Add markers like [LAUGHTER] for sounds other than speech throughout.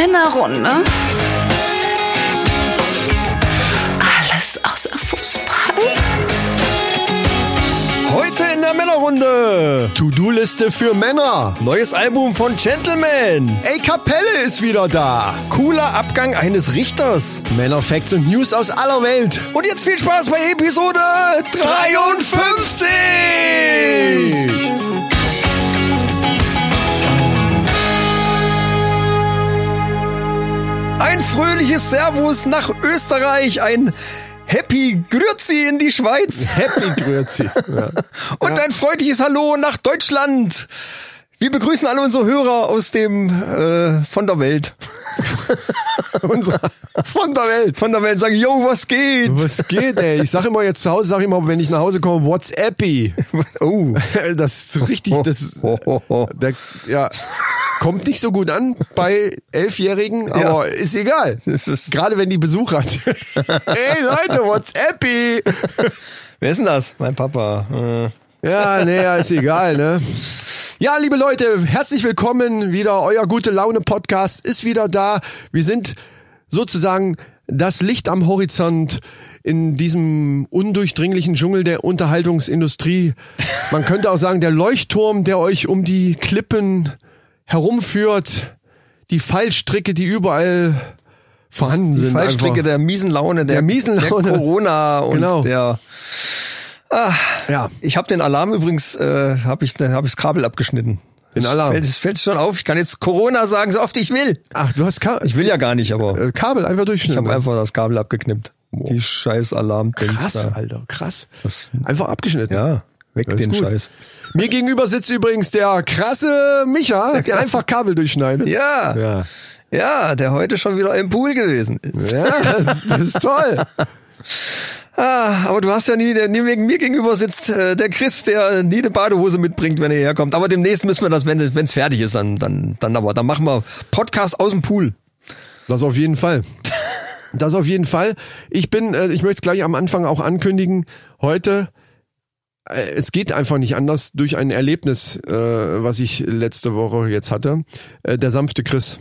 Männerrunde. Alles außer Fußball. Heute in der Männerrunde To-Do-Liste für Männer. neues Album von Gentleman Ey, Kapelle ist wieder da. cooler Abgang eines Richters Männerfacts und News aus aller Welt. und jetzt viel Spaß bei Episode 53 Ein fröhliches Servus nach Österreich, ein Happy Grüezi in die Schweiz Happy Grüezi. Ja. [LAUGHS] und ein freundliches Hallo nach Deutschland. Wir begrüßen alle unsere Hörer aus dem äh, von der Welt. [LAUGHS] Unsere von der Welt. Von der Welt sagen, yo, was geht? Was geht, ey? Ich sag immer jetzt zu Hause, sag ich immer, wenn ich nach Hause komme, WhatsAppy. [LAUGHS] [LAUGHS] Oh. Das ist so richtig, das, ho, ho. der, ja, kommt nicht so gut an bei Elfjährigen, aber ist egal. Das ist- Gerade wenn die Besuch hat. hey Leute, WhatsAppy. Wer ist denn das? Mein Papa. Äh. Ja, nee, ja, ist egal, ne? Ja, liebe Leute, herzlich willkommen. Wieder euer gute Laune Podcast ist wieder da. Wir sind sozusagen das Licht am Horizont in diesem undurchdringlichen Dschungel der Unterhaltungsindustrie. Man könnte auch sagen, der Leuchtturm, der euch um die Klippen herumführt. Die Fallstricke, die überall vorhanden Die sind. Fallstricke einfach. der miesen Laune, der, Der miesen Laune. der Corona und Genau. der. Ja, Ich habe den Alarm übrigens, äh, habe ich, da habe ich das Kabel abgeschnitten. Den Alarm. Fällt, es fällt schon auf. Ich kann jetzt Corona sagen, so oft ich will. ach, du hast Ka Ich will ja gar nicht, aber äh, Kabel einfach ich durchschneiden. habe einfach das Kabel abgeknippt. Die scheiß Alarm. Krass, Alter, krass. Das- Einfach abgeschnitten. Ja, weg den gut. Scheiß. Mir gegenüber sitzt übrigens der krasse Micha, der einfach Kabel durchschneidet. Ja, ja, Ja, der heute schon wieder im Pool gewesen ist. ja das, das ist toll. [LAUGHS] Ah, aber du hast ja nie, der, wegen mir gegenüber sitzt äh, der Chris, der nie eine Badehose mitbringt, wenn er hierher kommt. Aber demnächst müssen wir das, wenn es fertig ist, dann, dann, dann aber, dann machen wir Podcast aus dem Pool. Das auf jeden Fall. Das auf jeden Fall. Ich bin, äh, ich möchte es gleich am Anfang auch ankündigen, heute, äh, es geht einfach nicht anders durch ein Erlebnis, äh, was ich letzte Woche jetzt hatte. Äh, der sanfte Chris.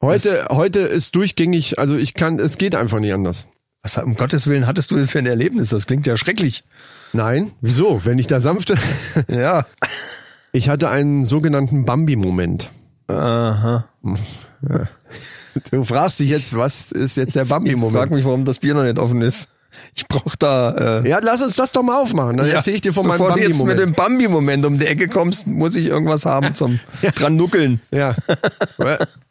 Heute, heute ist durchgängig, also ich kann, es geht einfach nicht anders. Was um Gottes Willen hattest du denn für ein Erlebnis? Das klingt ja schrecklich. Nein, wieso? Wenn ich der sanfte, [LAUGHS] Ja. ich hatte einen sogenannten Bambi-Moment. Aha. [LAUGHS] Du fragst dich jetzt, was ist jetzt der Ich frag Bambi-Moment? mich, warum das Bier noch nicht offen ist. Ich brauch da. Äh, Ja, lass uns das doch mal aufmachen. Dann erzähle ich dir von meinem Bevor du jetzt mit Bambi-Moment. dem Bambi-Moment um die Ecke kommst, muss ich irgendwas haben zum [LAUGHS] dran nuckeln. Ja.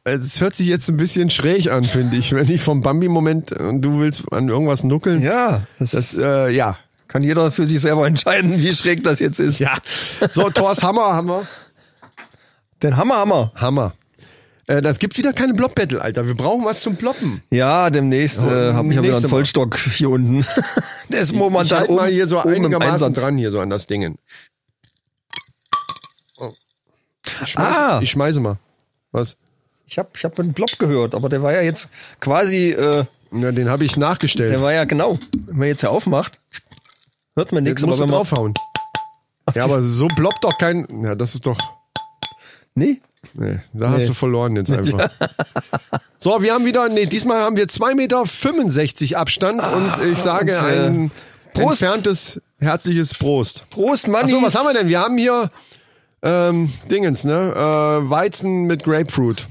Es hört sich jetzt ein bisschen schräg an, finde ich, wenn ich vom Bambi-Moment und du willst an irgendwas nuckeln. Ja, das, Das, äh, ja. kann jeder für sich selber entscheiden, wie schräg das jetzt ist. Ja. So, Thors Hammer haben wir. Den Hammer, Hammer. Hammer. Äh, das gibt wieder keine Blob-Battle, Alter. Wir brauchen was zum Ploppen. Ja, demnächst äh, habe ich ja wieder einen. Zollstock hier unten. [LAUGHS] Der ist Ich momentan halt mal hier so oben einigermaßen dran, hier so an das Ding. Oh. Ich schmeiß, Ah. ich schmeiße mal. Was? Ich habe ich hab einen Plop gehört, aber der war ja jetzt quasi, äh, Na, den habe ich nachgestellt. der war ja genau. Wenn man jetzt ja aufmacht, hört man nichts. Jetzt musst du wenn man, draufhauen. Ja, aber so ploppt doch kein. Ja, das ist doch. Nee, Nee, da hast Nee. du verloren jetzt einfach. [LAUGHS] So, wir haben wieder, nee, diesmal haben wir 2,65 Meter Abstand und ich sage und, äh, ein Prost. entferntes, herzliches Prost. Prost, Mann. Achso, was haben wir denn? Wir haben hier ähm, Dingens, ne? Äh, Weizen mit Grapefruit.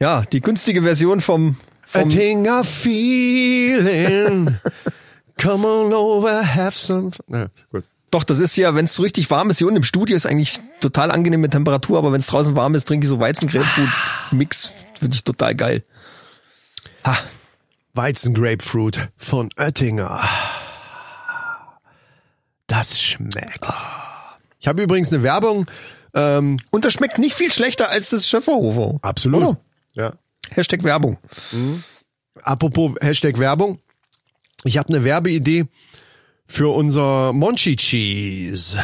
Ja, die günstige Version vom, A vom thing of feeling. [LAUGHS] Come on over, have some. Na, gut. Doch, das ist ja, wenn es so richtig warm ist, hier unten im Studio ist eigentlich total angenehme Temperatur, aber wenn es draußen warm ist, trinke ich so Weizen-Grapefruit-Mix, finde ich total geil. Ha, Weizen Grapefruit von Oettinger. Das schmeckt. Ich habe übrigens eine Werbung Ähm, Und das schmeckt nicht viel schlechter als das Schöfferhofer. absolut. Oder? Ja. Hashtag Werbung. Apropos Hashtag Werbung. Ich habe eine Werbeidee für unser Monchi Cheese.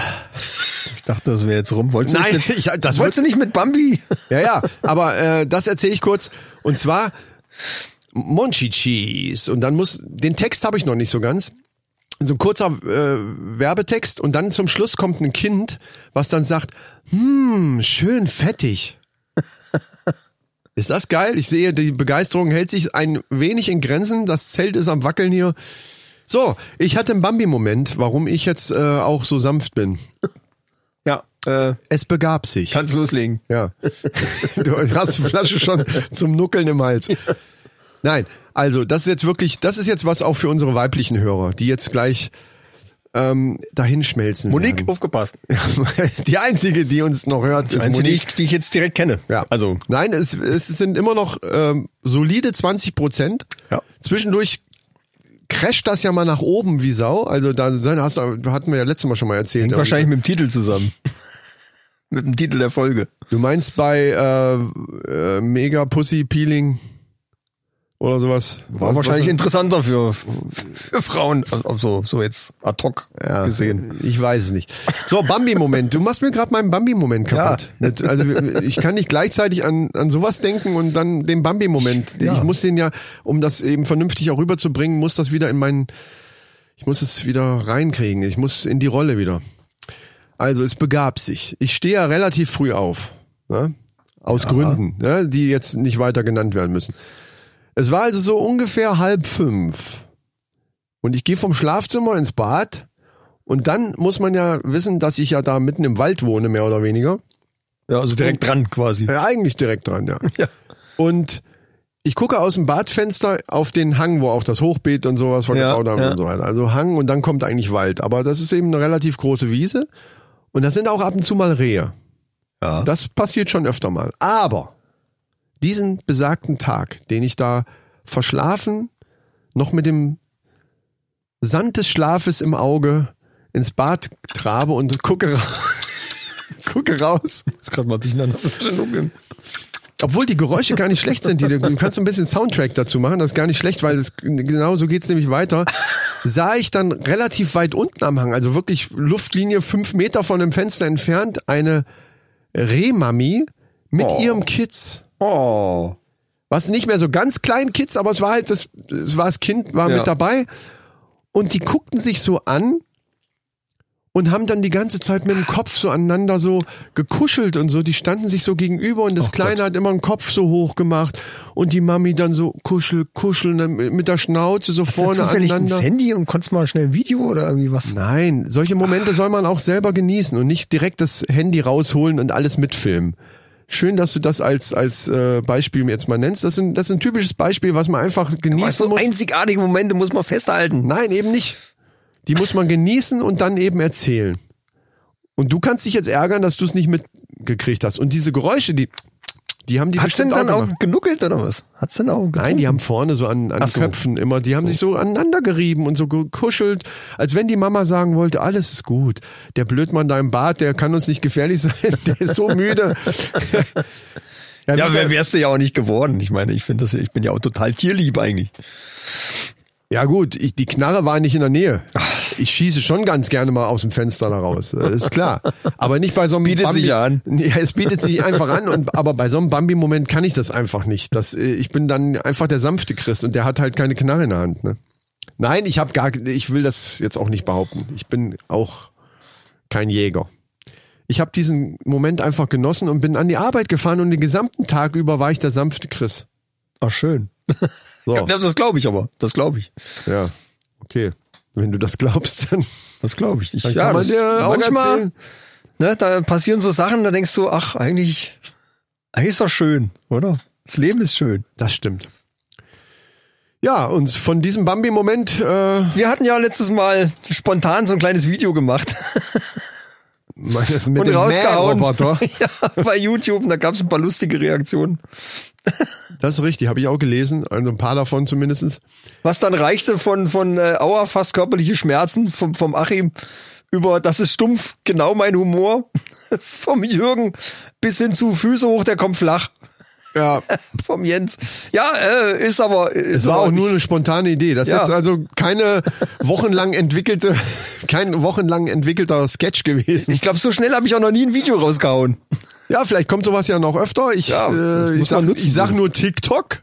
Ich dachte, das wäre jetzt rum. Wolltest du Nein, nicht mit, ich- das wolltest du nicht mit Bambi? Ja, ja, aber äh, das erzähle ich kurz. Und zwar Monchi Cheese. Und dann muss, den Text habe ich noch nicht so ganz. So ein kurzer äh, Werbetext und dann zum Schluss kommt ein Kind, was dann sagt, hm, schön fettig. Ist das geil? Ich sehe, die Begeisterung hält sich ein wenig in Grenzen. Das Zelt ist am Wackeln hier. So, ich hatte einen Bambi-Moment, warum ich jetzt äh, auch so sanft bin. Ja, äh, Es begab sich. kannst loslegen. Ja. [LAUGHS] Du hast die Flasche schon zum Nuckeln im Hals. Nein, also das ist jetzt wirklich, das ist jetzt was auch für unsere weiblichen Hörer, die jetzt gleich ähm, dahinschmelzen. Monique, werden. aufgepasst. [LAUGHS] die einzige, die uns noch hört, ist Einzige, die Monique. ich, die ich jetzt direkt kenne. Ja. Also, Nein, es, es sind immer noch ähm, solide 20 Prozent. Ja. Zwischendurch crasht das ja mal nach oben wie Sau. Also da hast, du- hatten wir ja letztes Mal schon mal erzählt. hängt wahrscheinlich mit dem Titel zusammen. [LAUGHS] mit dem Titel der Folge. Du meinst bei äh, äh, Mega Pussy Peeling oder sowas? War Was- wahrscheinlich was- interessanter für, für Frauen, also so jetzt ad hoc Ja, gesehen. Ich weiß es nicht. So, Bambi-Moment. Du machst mir gerade meinen Bambi-Moment kaputt. Mit, also ich kann nicht gleichzeitig an, an sowas denken und dann den Bambi-Moment. Ja. Ich muss den ja, um das eben vernünftig auch rüberzubringen, muss das wieder in meinen, ich muss es wieder reinkriegen. Ich muss in die Rolle wieder. Also es begab sich. Ich stehe ja relativ früh auf. Ne? Aus Gründen, ne? die jetzt nicht weiter genannt werden müssen. Es war also so ungefähr halb fünf. Und ich gehe vom Schlafzimmer ins Bad. Und dann muss man ja wissen, dass ich ja da mitten im Wald wohne, mehr oder weniger. Ja, also direkt dran quasi. Ja, eigentlich direkt dran, ja. [LAUGHS] Ja. Und ich gucke aus dem Badfenster auf den Hang, wo auch das Hochbeet und sowas vergebaut Ja, haben ja. und so weiter. Also Hang und dann kommt eigentlich Wald. Aber das ist eben eine relativ große Wiese. Und da sind auch ab und zu mal Rehe. Ja. Das passiert schon öfter mal. Aber diesen besagten Tag, den ich da verschlafen, noch mit dem Sand des Schlafes im Auge ins Bad trabe und gucke, [LAUGHS] gucke raus. Ist gerade mal ein bisschen an der. Obwohl die Geräusche gar nicht schlecht sind, die du, kannst so ein bisschen Soundtrack dazu machen, das ist gar nicht schlecht, weil es genau so geht's nämlich weiter. Sah ich dann relativ weit unten am Hang, also wirklich Luftlinie fünf Meter von dem Fenster entfernt, eine Rehmami mit Oh. ihrem Kids. Oh. Was nicht mehr so ganz klein Kids, aber es war halt das, es war das Kind, war Ja. mit dabei. Und die guckten sich so an und haben dann die ganze Zeit mit dem Kopf so aneinander so gekuschelt und so. Die standen sich so gegenüber und das Ach Kleine Gott. hat immer den Kopf so hoch gemacht und die Mami dann so kuschel, kuscheln dann mit der Schnauze so Hast du vorne zufällig aneinander. ins Handy und konntest mal schnell ein Video oder irgendwie was? Nein, solche Momente soll man auch selber genießen und nicht direkt das Handy rausholen und alles mitfilmen. Schön, dass du das als als äh, Beispiel jetzt mal nennst. Das, sind, das ist ein typisches Beispiel, was man einfach genießen Aber so muss. einzigartige Momente muss man festhalten. Nein, eben nicht. Die muss man genießen und dann eben erzählen. Und du kannst dich jetzt ärgern, dass du es nicht mitgekriegt hast. Und diese Geräusche, die, die haben die Hat's denn dann auch auch gemacht. genuckelt oder was? Hat's denn auch getrunken? Nein, die haben vorne so an, an so. Köpfen immer, die haben sich so aneinander gerieben und so gekuschelt, als wenn die Mama sagen wollte, alles ist gut. Der Blödmann da im Bad, der kann uns nicht gefährlich [LAUGHS] sein, der ist so müde. Ja, mich wer wärst du ja auch nicht geworden. Ich meine, ich finde das, ich bin ja auch total tierlieb eigentlich. Ja gut, ich, die Knarre war nicht in der Nähe. Ich schieße schon ganz gerne mal aus dem Fenster da raus, äh, ist klar. Aber nicht bei so einem Bietet Bambi. sich ja an. Ja, es bietet sich einfach an, und, aber bei so einem Bambi-Moment kann ich das einfach nicht. Das, äh, ich bin dann einfach der sanfte Christ und der hat halt keine Knarre in der Hand. Ne? Nein, ich habe gar, ich will das jetzt auch nicht behaupten. Ich bin auch kein Jäger. Ich habe diesen Moment einfach genossen und bin an die Arbeit gefahren und den gesamten Tag über war ich der sanfte Chris. Ach, schön. [LAUGHS] So, das glaube ich aber. Das glaube ich. ja, okay. Wenn du das glaubst, dann Das glaube ich. ich Dann ja, kann man dir auch manchmal, erzählen. ne, da passieren so Sachen, da denkst du, ach, eigentlich, eigentlich ist doch schön, oder? Das Leben ist schön. Das stimmt. Ja, und von diesem Bambi-Moment, äh, Wir hatten ja letztes Mal spontan so ein kleines Video gemacht [LAUGHS] und rausgehauen. [LAUGHS] Ja, bei YouTube, und da gab es ein paar lustige Reaktionen. Das ist richtig, habe ich auch gelesen, also ein paar davon zumindestens. Was dann reichte von, von äh, Aua, fast körperliche Schmerzen vom, vom Achim über das ist stumpf, genau mein Humor. [LAUGHS] Vom Jürgen bis hin zu Füße hoch, der kommt flach. Ja, [LAUGHS] Vom Jens. Ja, äh, ist aber. es war auch nur eine spontane Idee. Das ist Ja. jetzt also keine wochenlang entwickelte, [LAUGHS] kein wochenlang entwickelter Sketch gewesen. Ich glaube, so schnell habe ich auch noch nie ein Video rausgehauen. Ja, vielleicht kommt sowas ja noch öfter. Ich, Ja, äh, ich, sag, ich sag nur TikTok.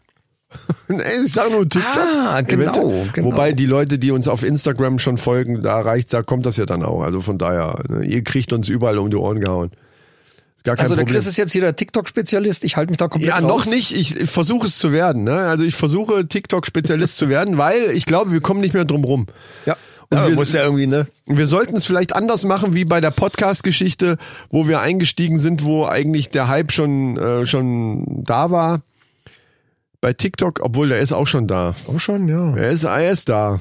[LAUGHS] ich sag nur TikTok. Ah, genau, genau. Wobei die Leute, die uns auf Instagram schon folgen, da reicht, da kommt das ja dann auch. Also von daher, ne, ihr kriegt uns überall um die Ohren gehauen. Ist gar kein Also der Problem. Chris ist jetzt hier der TikTok-Spezialist. Ich halte mich da komplett Ja, raus. noch nicht. Ich, ich versuche es zu werden. Ne? Also ich versuche TikTok-Spezialist zu werden, weil ich glaube, wir kommen nicht mehr drum rum. Ja. Und ja, wir- muss ja irgendwie, ne? Wir sollten es vielleicht anders machen wie bei der Podcast-Geschichte, wo wir eingestiegen sind, wo eigentlich der Hype schon, äh, schon da war. Bei TikTok, obwohl der ist auch schon da. Auch schon, ja. Er ist, er ist da.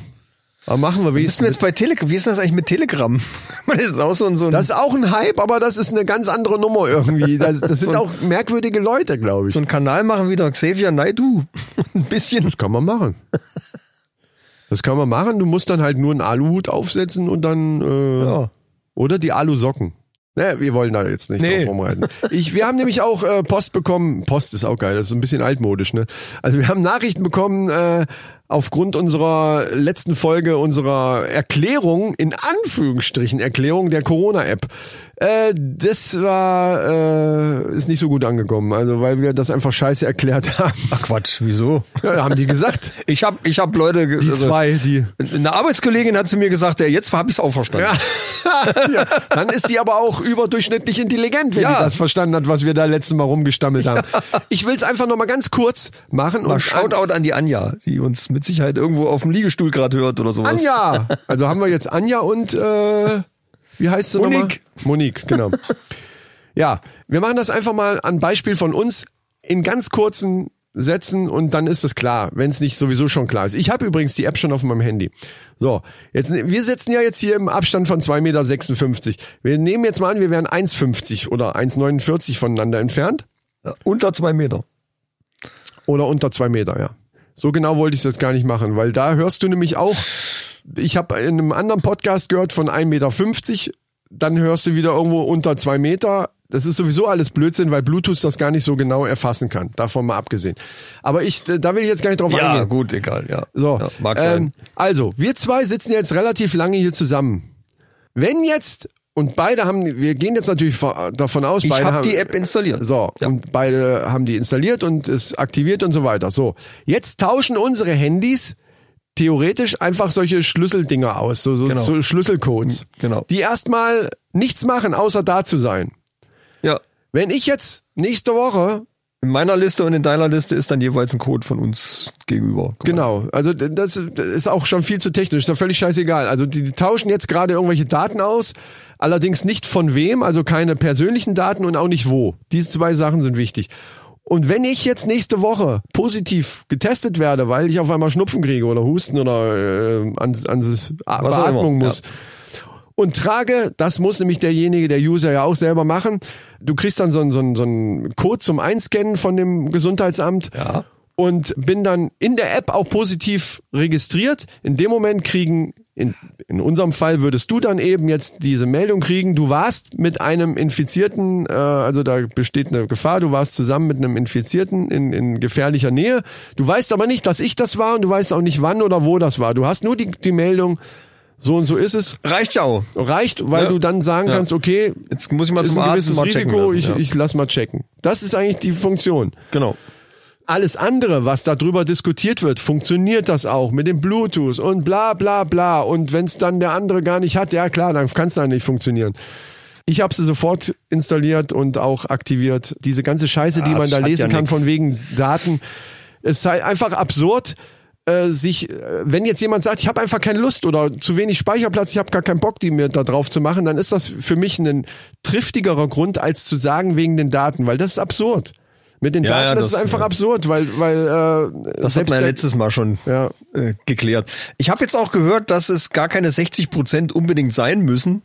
Aber machen wir Bist du wenigstens. jetzt bei Telegram? Wie ist denn das eigentlich mit Telegram? [LAUGHS] das ist auch so ein, so ein, Das ist auch ein Hype, aber das ist eine ganz andere Nummer irgendwie. [LAUGHS] Das, das sind So auch merkwürdige Leute, glaube ich. so ein Kanal machen wieder Xavier Naidu. [LAUGHS] ein bisschen. Das kann man machen. Das kann man machen. Du musst dann halt nur einen Aluhut aufsetzen und dann äh, Ja. oder die Alusocken. Ne, wir wollen da jetzt nicht Nee. drauf rumreiten. Ich, wir haben nämlich auch äh, Post bekommen. Post ist auch geil, das ist ein bisschen altmodisch, ne? Also wir haben Nachrichten bekommen äh, aufgrund unserer letzten Folge, unserer Erklärung, in Anführungsstrichen, Erklärung der Corona-App. Äh, das war, äh, ist nicht so gut angekommen. Also weil wir das einfach scheiße erklärt haben. Ach Quatsch, wieso? Ja, haben die gesagt. Ich hab, ich hab Leute, Die also, zwei, die. eine Arbeitskollegin hat zu mir gesagt, ja, jetzt habe ich es auch verstanden. Ja. [LAUGHS] ja. Dann ist die aber auch überdurchschnittlich intelligent, wenn Ja. die das verstanden hat, was wir da letztes Mal rumgestammelt haben. Ich will es einfach noch mal ganz kurz machen. Mal und Shoutout an die Anja, die uns mit Sicherheit irgendwo auf dem Liegestuhl gerade hört oder sowas. Anja! Also haben wir jetzt Anja und äh, wie heißt sie Monique. nochmal? Monique, genau. [LAUGHS] ja, wir machen das einfach mal an Beispiel von uns in ganz kurzen Sätzen und dann ist es klar, wenn es nicht sowieso schon klar ist. Ich habe übrigens die App schon auf meinem Handy. So, jetzt wir sitzen ja jetzt hier im Abstand von 2,56 Meter. Wir nehmen jetzt mal an, wir wären 1,50 oder 1,49 voneinander entfernt. Ja, Unter zwei Meter. Oder unter zwei Meter, ja. So genau wollte ich das gar nicht machen, weil da hörst du nämlich auch, ich habe in einem anderen Podcast gehört von 1,50 Meter, dann hörst du wieder irgendwo unter zwei Meter. Das ist sowieso alles Blödsinn, weil Bluetooth das gar nicht so genau erfassen kann. Davon mal abgesehen. Aber ich, da will ich jetzt gar nicht drauf Ja, eingehen. gut, egal, ja. So, ja, mag ähm, sein. also, wir zwei sitzen jetzt relativ lange hier zusammen. Wenn jetzt, und beide haben, wir gehen jetzt natürlich davon aus, Ich beide habe haben, die App installiert. so, Ja. und beide haben die installiert und ist aktiviert und so weiter. So, jetzt tauschen unsere Handys theoretisch einfach solche Schlüsseldinger aus, so, so, Genau. so Schlüsselcodes, Genau. die erstmal nichts machen, außer da zu sein. Ja. Wenn ich jetzt nächste Woche In meiner Liste und in deiner Liste ist dann jeweils ein Code von uns gegenüber. Genau, also das ist auch schon viel zu technisch, ist ja völlig scheißegal. Also die, die tauschen jetzt gerade irgendwelche Daten aus, allerdings nicht von wem, also keine persönlichen Daten und auch nicht wo. Diese zwei Sachen sind wichtig. Und wenn ich jetzt nächste Woche positiv getestet werde, weil ich auf einmal Schnupfen kriege oder Husten oder äh, ans, ans A- Was auch Beatmung muss und trage, das muss nämlich derjenige, der User ja auch selber machen, du kriegst dann so einen, so einen, so einen Code zum Einscannen von dem Gesundheitsamt Ja. und bin dann in der App auch positiv registriert. In dem Moment kriegen, in, in unserem Fall würdest du dann eben jetzt diese Meldung kriegen, du warst mit einem Infizierten, äh, also da besteht eine Gefahr, du warst zusammen mit einem Infizierten in, in gefährlicher Nähe. Du weißt aber nicht, dass ich das war und du weißt auch nicht, wann oder wo das war. Du hast nur die, die Meldung, so und so ist es. Reicht ja auch. Reicht, weil Ja. du dann sagen Ja. kannst, okay, Jetzt muss ich mal ist zum ein Arzt gewisses Risiko, lassen, ich, ja. ich lass mal checken. Das ist eigentlich die Funktion. Genau. Alles andere, was darüber diskutiert wird, funktioniert das auch mit dem Bluetooth und bla bla bla. Und wenn es dann der andere gar nicht hat, ja klar, dann kann es dann nicht funktionieren. Ich habe sie sofort installiert und auch aktiviert. Diese ganze Scheiße, die Ja, man es da lesen ja kann nix. von wegen Daten, es ist halt einfach absurd. Äh, sich, äh, wenn jetzt jemand sagt, ich habe einfach keine Lust oder zu wenig Speicherplatz, ich habe gar keinen Bock, die mir da drauf zu machen, dann ist das für mich ein triftigerer Grund, als zu sagen wegen den Daten, weil das ist absurd. Mit den Ja, Daten, ja, das, das- ist einfach ja. absurd, weil, weil äh, Das hat selbst man ja letztes Mal schon Ja. äh, geklärt. Ich habe jetzt auch gehört, dass es gar keine 60 Prozent unbedingt sein müssen.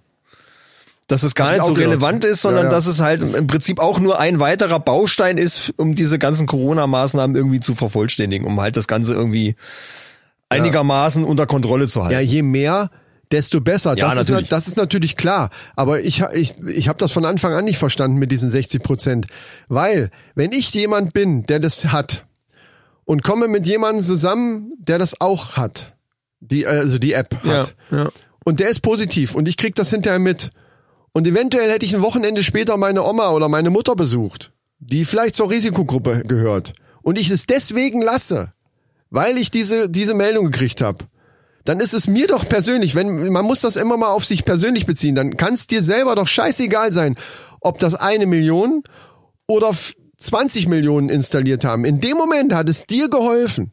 Dass es gar nicht so gehört. relevant ist, sondern dass es halt im Prinzip auch nur ein weiterer Baustein ist, um diese ganzen Corona-Maßnahmen irgendwie zu vervollständigen, um halt das Ganze irgendwie einigermaßen unter Kontrolle zu halten. ja, je mehr, desto besser. Ja, das, ist, natürlich. na- das ist natürlich klar. Aber ich, ich, ich habe das von Anfang an nicht verstanden mit diesen 60 Prozent. Weil, wenn ich jemand bin, der das hat und komme mit jemandem zusammen, der das auch hat, die, also die App hat, ja. und der ist positiv und ich krieg das hinterher mit. Und eventuell hätte ich ein Wochenende später meine Oma oder meine Mutter besucht, die vielleicht zur Risikogruppe gehört. Und ich es deswegen lasse, weil ich diese, diese Meldung gekriegt habe. Dann ist es mir doch persönlich, wenn man muss das immer mal auf sich persönlich beziehen, dann kann es dir selber doch scheißegal sein, ob das eine Million oder f- 20 Millionen installiert haben. In dem Moment hat es dir geholfen.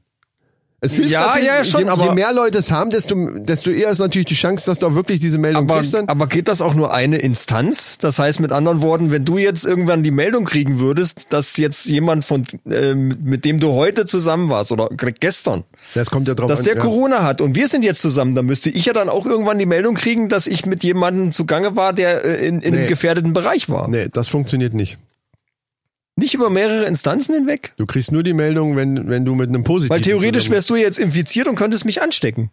Es hilft Ja, natürlich, ja, schon, je, je aber- mehr Leute es haben, desto, desto eher ist natürlich die Chance, dass du auch wirklich diese Meldung Aber, kriegst dann. aber geht das auch nur eine Instanz? Das heißt mit anderen Worten, wenn du jetzt irgendwann die Meldung kriegen würdest, dass jetzt jemand von, ähm, mit dem du heute zusammen warst oder gestern, Das kommt ja drauf dass an. der ja. Corona hat und wir sind jetzt zusammen, dann müsste ich ja dann auch irgendwann die Meldung kriegen, dass ich mit jemandem zugange war, der äh, in, in Nee. einem gefährdeten Bereich war. Nee, das funktioniert nicht. Nicht über mehrere Instanzen hinweg? Du kriegst nur die Meldung, wenn, wenn du mit einem positiven Weil theoretisch wärst du jetzt infiziert und könntest mich anstecken.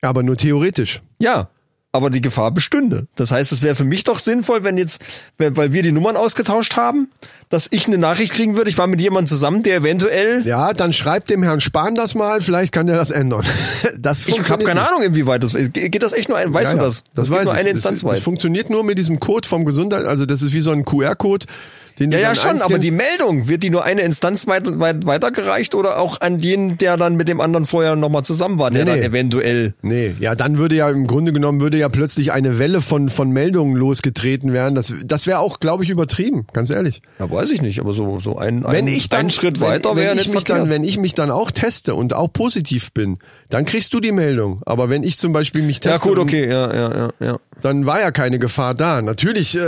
Aber nur theoretisch. Ja. Aber die Gefahr bestünde. Das heißt, es wäre für mich doch sinnvoll, wenn jetzt, weil wir die Nummern ausgetauscht haben, dass ich eine Nachricht kriegen würde, ich war mit jemandem zusammen, der eventuell, Ja, dann schreib dem Herrn Spahn das mal, vielleicht kann der das ändern. [LAUGHS] Das ich habe keine nicht. Ahnung, inwieweit das, geht das echt nur ein, weißt Ja, du ja, das? Das, geht nur ich. eine das, Instanz das weit. funktioniert nur mit diesem Code vom Gesundheit, also das ist wie so ein QR-Code, den Ja, ja, dann schon, aber die Meldung, wird die nur eine Instanz weit, weit, weitergereicht oder auch an den, der dann mit dem anderen vorher nochmal zusammen war, der Nee, dann nee. eventuell. Nee, ja, dann würde ja im Grunde genommen würde ja plötzlich eine Welle von, von Meldungen losgetreten werden. Das, das wäre auch, glaube ich, übertrieben, ganz ehrlich. Ja, weiß ich nicht, aber so, so ein, Wenn ein, ich dann, ein Schritt wenn, weiter wenn wäre ich nicht mich dann, verkehrt. wenn ich mich dann auch teste und auch positiv bin, dann kriegst du die Meldung. Aber wenn ich zum Beispiel mich teste, Ja, gut, okay, ja, ja, ja, ja. Dann war ja keine Gefahr da. Natürlich, äh,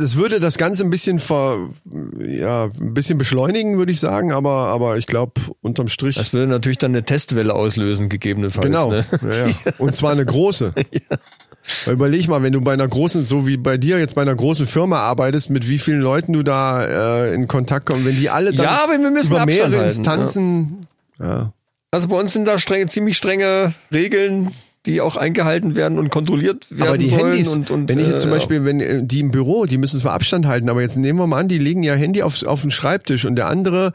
das würde das Ganze ein bisschen ver, ja, ein bisschen beschleunigen, würde ich sagen. Aber, aber ich glaube, unterm Strich. Das würde natürlich dann eine Testwelle auslösen, gegebenenfalls. Genau. Ne? Ja, ja. [LAUGHS] Und zwar eine große. [LAUGHS] Weil Überleg mal, wenn du bei einer großen, so wie bei dir jetzt bei einer großen Firma arbeitest, mit wie vielen Leuten du da äh, in Kontakt kommst, wenn die alle dann Ja, aber wir müssen über Abstand mehrere halten, Instanzen, ja. Also bei uns sind da strenge, ziemlich strenge Regeln, die auch eingehalten werden und kontrolliert werden aber die sollen. Handys, und, und, wenn ich jetzt zum äh, Beispiel, wenn äh, die im Büro, die müssen zwar Abstand halten, aber jetzt nehmen wir mal an, die legen ja Handy auf, auf den Schreibtisch und der andere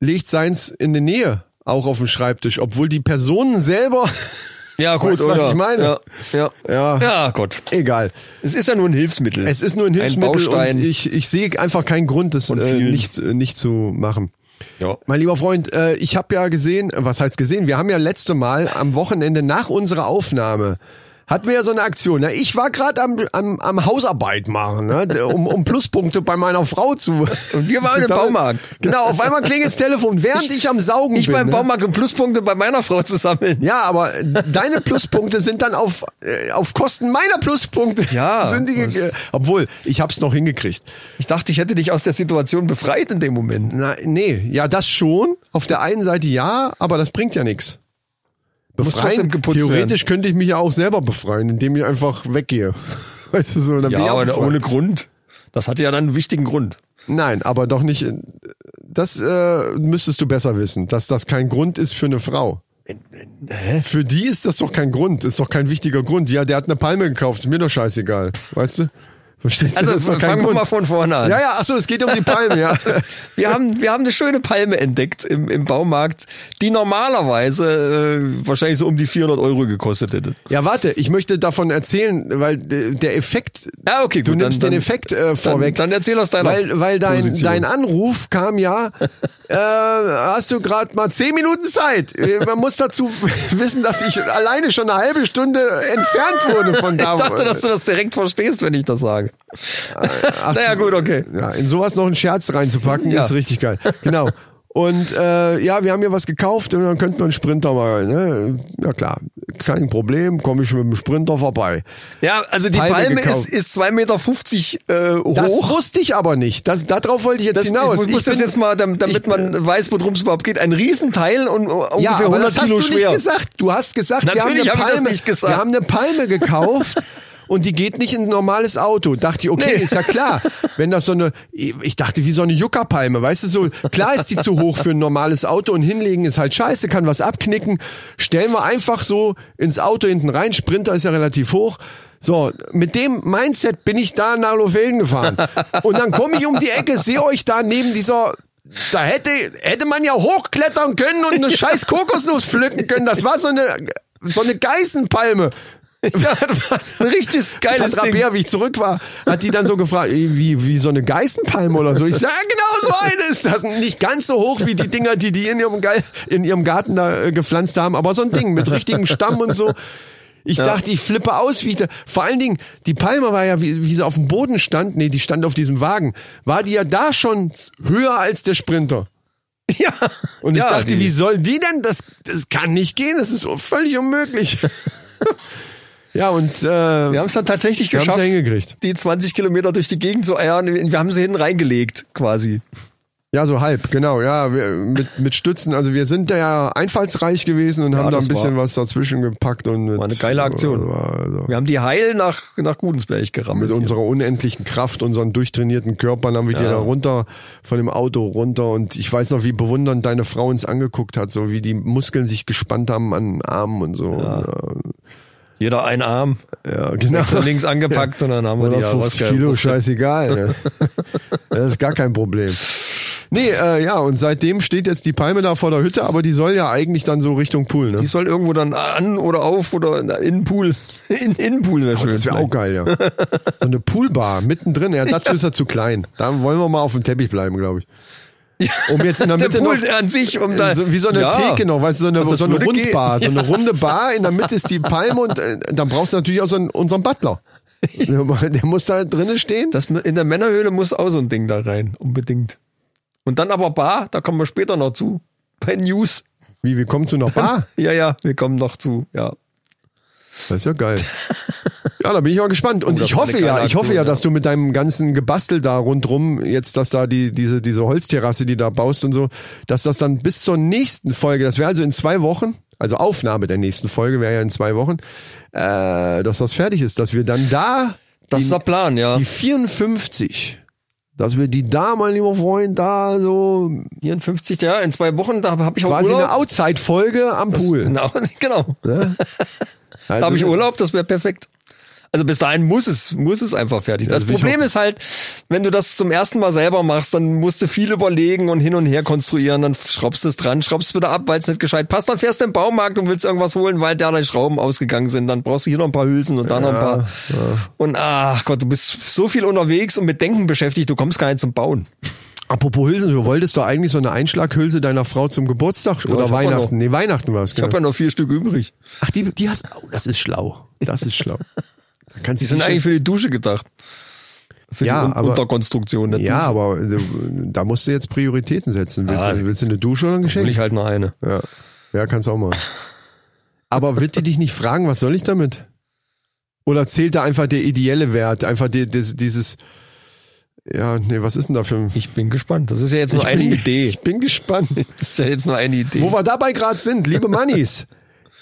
legt seins in der Nähe auch auf den Schreibtisch, obwohl die Personen selber, Ja, [LAUGHS] gut, Weißt du, was oder? ich meine? Ja, ja. ja, ja, Gott. egal. Es ist ja nur ein Hilfsmittel. Es ist nur ein Hilfsmittel Baustein. und ich, ich sehe einfach keinen Grund, das äh, nicht, äh, nicht zu machen. Ja. Mein lieber Freund, äh, ich habe ja gesehen, was heißt gesehen? Wir haben ja letzte Mal am Wochenende nach unserer Aufnahme hatten wir ja so eine Aktion. Ne? Ich war gerade am, am, am Hausarbeit machen, ne? um, um Pluspunkte bei meiner Frau zu. [LAUGHS] Und wir waren im. Baumarkt. Genau, auf einmal klingelt das Telefon, während ich, am Saugen Ich bin. beim ne? Baumarkt um Pluspunkte bei meiner Frau zu sammeln. Ja, aber deine Pluspunkte sind dann auf, äh, auf Kosten meiner Pluspunkte. Ja, [LAUGHS] Sind die, ge- obwohl, ich hab's noch hingekriegt. Ich dachte, ich hätte dich aus der Situation befreit in dem Moment. Na, nee, ja, das schon. Auf der einen Seite ja, aber das bringt ja nichts. Befreien, theoretisch könnte ich mich ja auch selber befreien, indem ich einfach weggehe. [LAUGHS] Weißt du so, dann bin Ja, ich auch aber ohne Grund. Das hatte ja dann einen wichtigen Grund. Nein, aber doch nicht. äh, Das äh, müsstest du besser wissen, dass das kein Grund ist für eine Frau. Für die ist das doch kein Grund, ist doch kein wichtiger Grund. Ja, der hat eine Palme gekauft, ist mir doch scheißegal. Weißt du? Verstehst du? Also fangen wir mal von vorne an. Ja, ja, ach so, es geht um die Palme, ja. [LAUGHS] Wir haben, wir haben eine schöne Palme entdeckt im, im Baumarkt, die normalerweise äh, wahrscheinlich so um die 400 Euro gekostet hätte. Ja, warte, ich möchte davon erzählen, weil der Effekt, Ja, okay, du gut. nimmst dann, den Effekt äh, vorweg. Dann, dann erzähl aus deiner weil, weil dein, Position. dein Anruf kam ja, [LAUGHS] äh, hast du gerade mal zehn Minuten Zeit. Äh, Man muss dazu [LAUGHS] wissen, dass ich alleine schon eine halbe Stunde entfernt wurde von da. Ich dachte, dass du das direkt verstehst, wenn ich das sage. Ach, Naja, gut, okay. Ja, in sowas noch einen Scherz reinzupacken, Ja. ist richtig geil. Genau. Und äh, ja, wir haben hier was gekauft und dann könnten wir einen Sprinter mal, ne? Ja klar, kein Problem, komme ich mit dem Sprinter vorbei. Ja, also die Palme Palme, ist, ist 2,50 Meter äh, hoch. Das wusste ich aber nicht. Das, darauf wollte ich jetzt Das, hinaus. ich muss das bin- jetzt mal, damit, ich- man weiß, worum es überhaupt geht. Ein Riesenteil und uh, ungefähr Ja, aber 100 das hast Kilo du schwer. nicht gesagt. Du hast gesagt, wir haben, Natürlich eine hab ich das Palme, nicht gesagt. wir haben eine Palme gekauft [LAUGHS] und die geht nicht in ein normales Auto. Dachte ich, okay, Nee. ist ja klar. Wenn das so eine, ich dachte, wie so eine Juckerpalme, weißt du, so, klar ist die zu hoch für ein normales Auto und hinlegen ist halt scheiße, kann was abknicken. Stellen wir einfach so ins Auto hinten rein. Sprinter ist ja relativ hoch. So, mit dem Mindset bin ich da nach Lohfelden gefahren. Und dann komme ich um die Ecke, sehe euch da neben dieser da hätte, hätte man ja hochklettern können und eine [LAUGHS] scheiß Kokosnuss pflücken können. Das war so eine, so eine Geißenpalme. Ja, [LAUGHS] ein richtig Das geiles hat Ding. Wie ich zurück war, hat die dann so gefragt, wie, wie so eine Geißenpalme oder so. Ich sag, ja, genau so eine ist das. Nicht ganz so hoch wie die Dinger, die die in ihrem, Ge in ihrem Garten da äh, gepflanzt haben, aber so ein Ding mit richtigem Stamm und so. Ich dachte, ich flippe aus, wie ich da, vor allen Dingen, die Palme war ja, wie, wie sie auf dem Boden stand, nee, die stand auf diesem Wagen, war die ja da schon höher als der Sprinter. Ja. Und ich ja, dachte, die- wie soll die denn? Das, das kann nicht gehen, das ist völlig unmöglich. [LAUGHS] ja, und äh, Wir haben es dann tatsächlich wir geschafft, ja hingekriegt. die 20 Kilometer durch die Gegend zu eiern. Wir haben sie hinten reingelegt, quasi. Ja, so halb, genau, ja, wir, mit, mit Stützen. Also wir sind da ja einfallsreich gewesen und haben da ein bisschen war- was dazwischen gepackt und mit, War eine geile Aktion. Also, Wir haben die heil nach, nach Gudensberg gerammelt. mit unserer unendlichen Kraft, unseren durchtrainierten Körpern haben wir die da runter von dem Auto runter und ich weiß noch, wie bewundernd deine Frau uns angeguckt hat, so wie die Muskeln sich gespannt haben an den Armen und so. Ja, Jeder ein Arm, ja genau. so links angepackt und dann haben wir die Oder ja 50 rausge- [LAUGHS] Kilo, scheißegal. Ne? das ist gar kein Problem. Nee, äh, ja, und seitdem steht jetzt die Palme da vor der Hütte, aber die soll ja eigentlich dann so Richtung Pool, ne? Die soll irgendwo dann an oder auf oder in den Pool. In, [LAUGHS] in den Pool wäre schön. Das wäre auch geil, ja. So eine Poolbar mittendrin. Ja, dazu ist er zu klein. Da wollen wir mal auf dem Teppich bleiben, glaube ich. Um jetzt in der [LAUGHS] Der Mitte Pool noch, an sich, um da. so, wie so eine ja. Theke noch, weißt du, so eine, so eine Rundbar, gehen. so eine runde Bar, in der Mitte ist die Palme und äh, dann brauchst du natürlich auch so einen, unseren Butler. [LAUGHS] Der muss da drinnen stehen. Das, in der Männerhöhle muss auch so ein Ding da rein, unbedingt. Und dann aber Bar, da kommen wir später noch zu. Bei News. Wie, wir kommen zu einer Bar? [LAUGHS] Ja, ja, wir kommen noch zu, ja. Das ist ja geil. Ja, da bin ich mal gespannt. Und Oh, ich hoffe eine ja, ich hoffe ja, dass du mit deinem ganzen Gebastel da rundrum, jetzt, dass da die, diese, diese Holzterrasse, die da baust und so, dass das dann bis zur nächsten Folge, das wäre also in zwei Wochen, also Aufnahme der nächsten Folge wäre ja in zwei Wochen, äh, dass das fertig ist, dass wir dann da Das ist der Plan, ja. die 54, dass wir die da, mein lieber Freund, da so 54, ja, in zwei Wochen, da habe ich auch quasi eine Urlaub. Outside-Folge am Pool. [LAUGHS] Genau, [LAUGHS] genau. Also, Da habe ich Urlaub, das wäre perfekt. Also bis dahin muss es, muss es einfach fertig sein. das Das Problem ist halt, wenn du das zum ersten Mal selber machst, dann musst du viel überlegen und hin und her konstruieren, dann schraubst du es dran, schraubst es wieder ab, weil es nicht gescheit passt, dann fährst du im Baumarkt und willst irgendwas holen, weil da die Schrauben ausgegangen sind, dann brauchst du hier noch ein paar Hülsen und da noch ein paar. Und ach Gott, du bist so viel unterwegs und mit Denken beschäftigt, du kommst gar nicht zum Bauen. Apropos Hülsen, du wolltest doch eigentlich so eine Einschlaghülse deiner Frau zum Geburtstag oder ja Weihnachten. noch- Nee, Weihnachten war es. Ich habe ja noch vier Stück übrig. Ach, die, die hast Oh, das ist schlau. Das ist schlau. [LAUGHS] Kannst Die sind eigentlich für die Dusche gedacht. Für Ja, die Un aber- Unterkonstruktion. der Ja, Dusche. aber da musst du jetzt Prioritäten setzen. Willst, Ja. du, willst du eine Dusche oder ein Will Geschenk? ich halt nur eine. Ja, ja kannst auch machen. Aber wird die dich nicht fragen, was soll ich damit? Oder zählt da einfach der ideelle Wert? Einfach die, die, dieses, ja, nee, was ist denn da für ein... Ich bin gespannt. Das ist ja jetzt nur eine bin, Idee. Ich bin gespannt. Das ist ja jetzt nur eine Idee. Wo wir dabei gerade sind, liebe Mannis,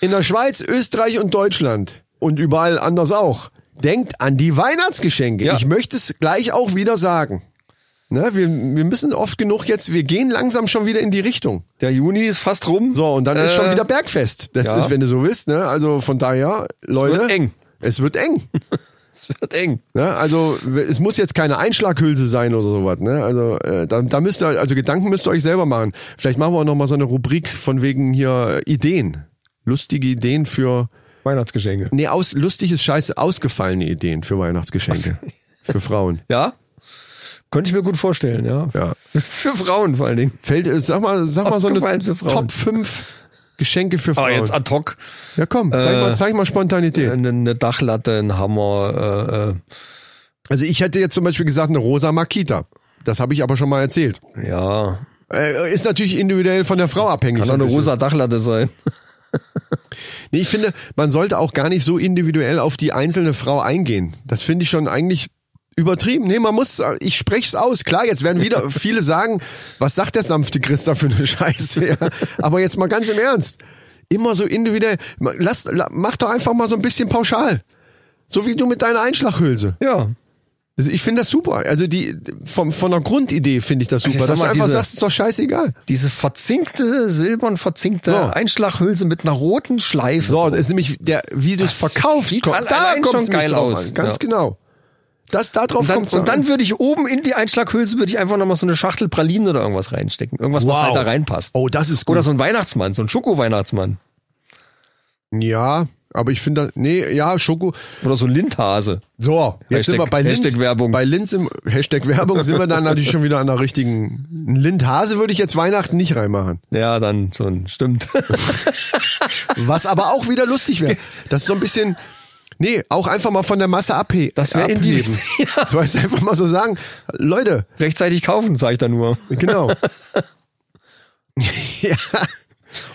in der Schweiz, Österreich und Deutschland und überall anders auch, denkt an die Weihnachtsgeschenke. Ja. Ich möchte es gleich auch wieder sagen. Ne, wir, wir müssen oft genug jetzt, wir gehen langsam schon wieder in die Richtung. Der Juni ist fast rum. So, und dann ist Äh, schon wieder Bergfest. Das ja. ist, wenn du so willst, ne? Also von daher, Leute. wird eng. Es wird eng. [LAUGHS] Es wird eng. Ne? Also es muss jetzt keine Einschlaghülse sein oder sowas. Ne? Also äh, da, da müsst ihr, also Gedanken müsst ihr euch selber machen. Vielleicht machen wir auch noch mal so eine Rubrik von wegen hier äh, Ideen, lustige Ideen für Weihnachtsgeschenke. nee aus lustig ist scheiße ausgefallene Ideen für Weihnachtsgeschenke [LAUGHS] für Frauen. Ja? Könnte ich mir gut vorstellen, ja. Ja. [LAUGHS] Für Frauen vor allen Dingen. Fällt äh, sag mal sag mal so eine. Top 5 Geschenke für Frauen. jetzt ad hoc. ja komm, zeig Äh, mal zeig mal Spontanität. Eine, eine Dachlatte, ein Hammer. Äh, äh, Also ich hätte jetzt zum Beispiel gesagt eine rosa Makita. Das habe ich aber schon mal erzählt. ja. Äh, ist natürlich individuell von der Frau abhängig. Kann so auch ein eine bisschen. rosa Dachlatte sein. [LAUGHS] Nee, ich finde, man sollte auch gar nicht so individuell auf die einzelne Frau eingehen. Das finde ich schon eigentlich übertrieben. Nee, man muss, ich spreche es aus. Klar, jetzt werden wieder [LAUGHS] viele sagen, was sagt der sanfte Christa für eine Scheiße? Ja. Aber jetzt mal ganz im Ernst. Immer so individuell. Lass, la- mach doch einfach mal so ein bisschen pauschal. So wie du mit deiner Einschlaghülse. Ja. Also Ich finde das super. Also die vom, von der Grundidee finde ich das Ich super. sag Dass du mal, einfach diese- sagst, ist doch scheißegal. Diese verzinkte, silbern verzinkte So. Einschlaghülse mit einer roten Schleife. So, das ist nämlich der, wie du es verkaufst. sieht kommt- da schon nämlich geil aus. An. Ganz Ja. genau. Das, da drauf und dann, kommt's und dann an. würde ich oben in die Einschlaghülse würde ich einfach nochmal so eine Schachtel Pralinen oder irgendwas reinstecken. Irgendwas, was Wow. halt da reinpasst. Oh, das ist gut. Oder so ein Weihnachtsmann, so ein Schoko-Weihnachtsmann. Ja, aber ich finde, nee, ja, Schoko. Oder so ein Lindhase. So, jetzt sind Hashtag- wir bei Lind. Hashtag Werbung. Bei Lind sind, Hashtag Werbung sind wir dann natürlich schon wieder an der richtigen. Ein Lindhase würde ich jetzt Weihnachten nicht reinmachen. Ja, dann so ein, stimmt. [LAUGHS] Was aber auch wieder lustig wäre. Das ist so ein bisschen, nee, auch einfach mal von der Masse abhe Das wär abheben. individuell. [LAUGHS] Ja. Du weißt einfach mal so sagen, Leute, Rechtzeitig kaufen, sage ich da nur. genau. [LAUGHS] ja.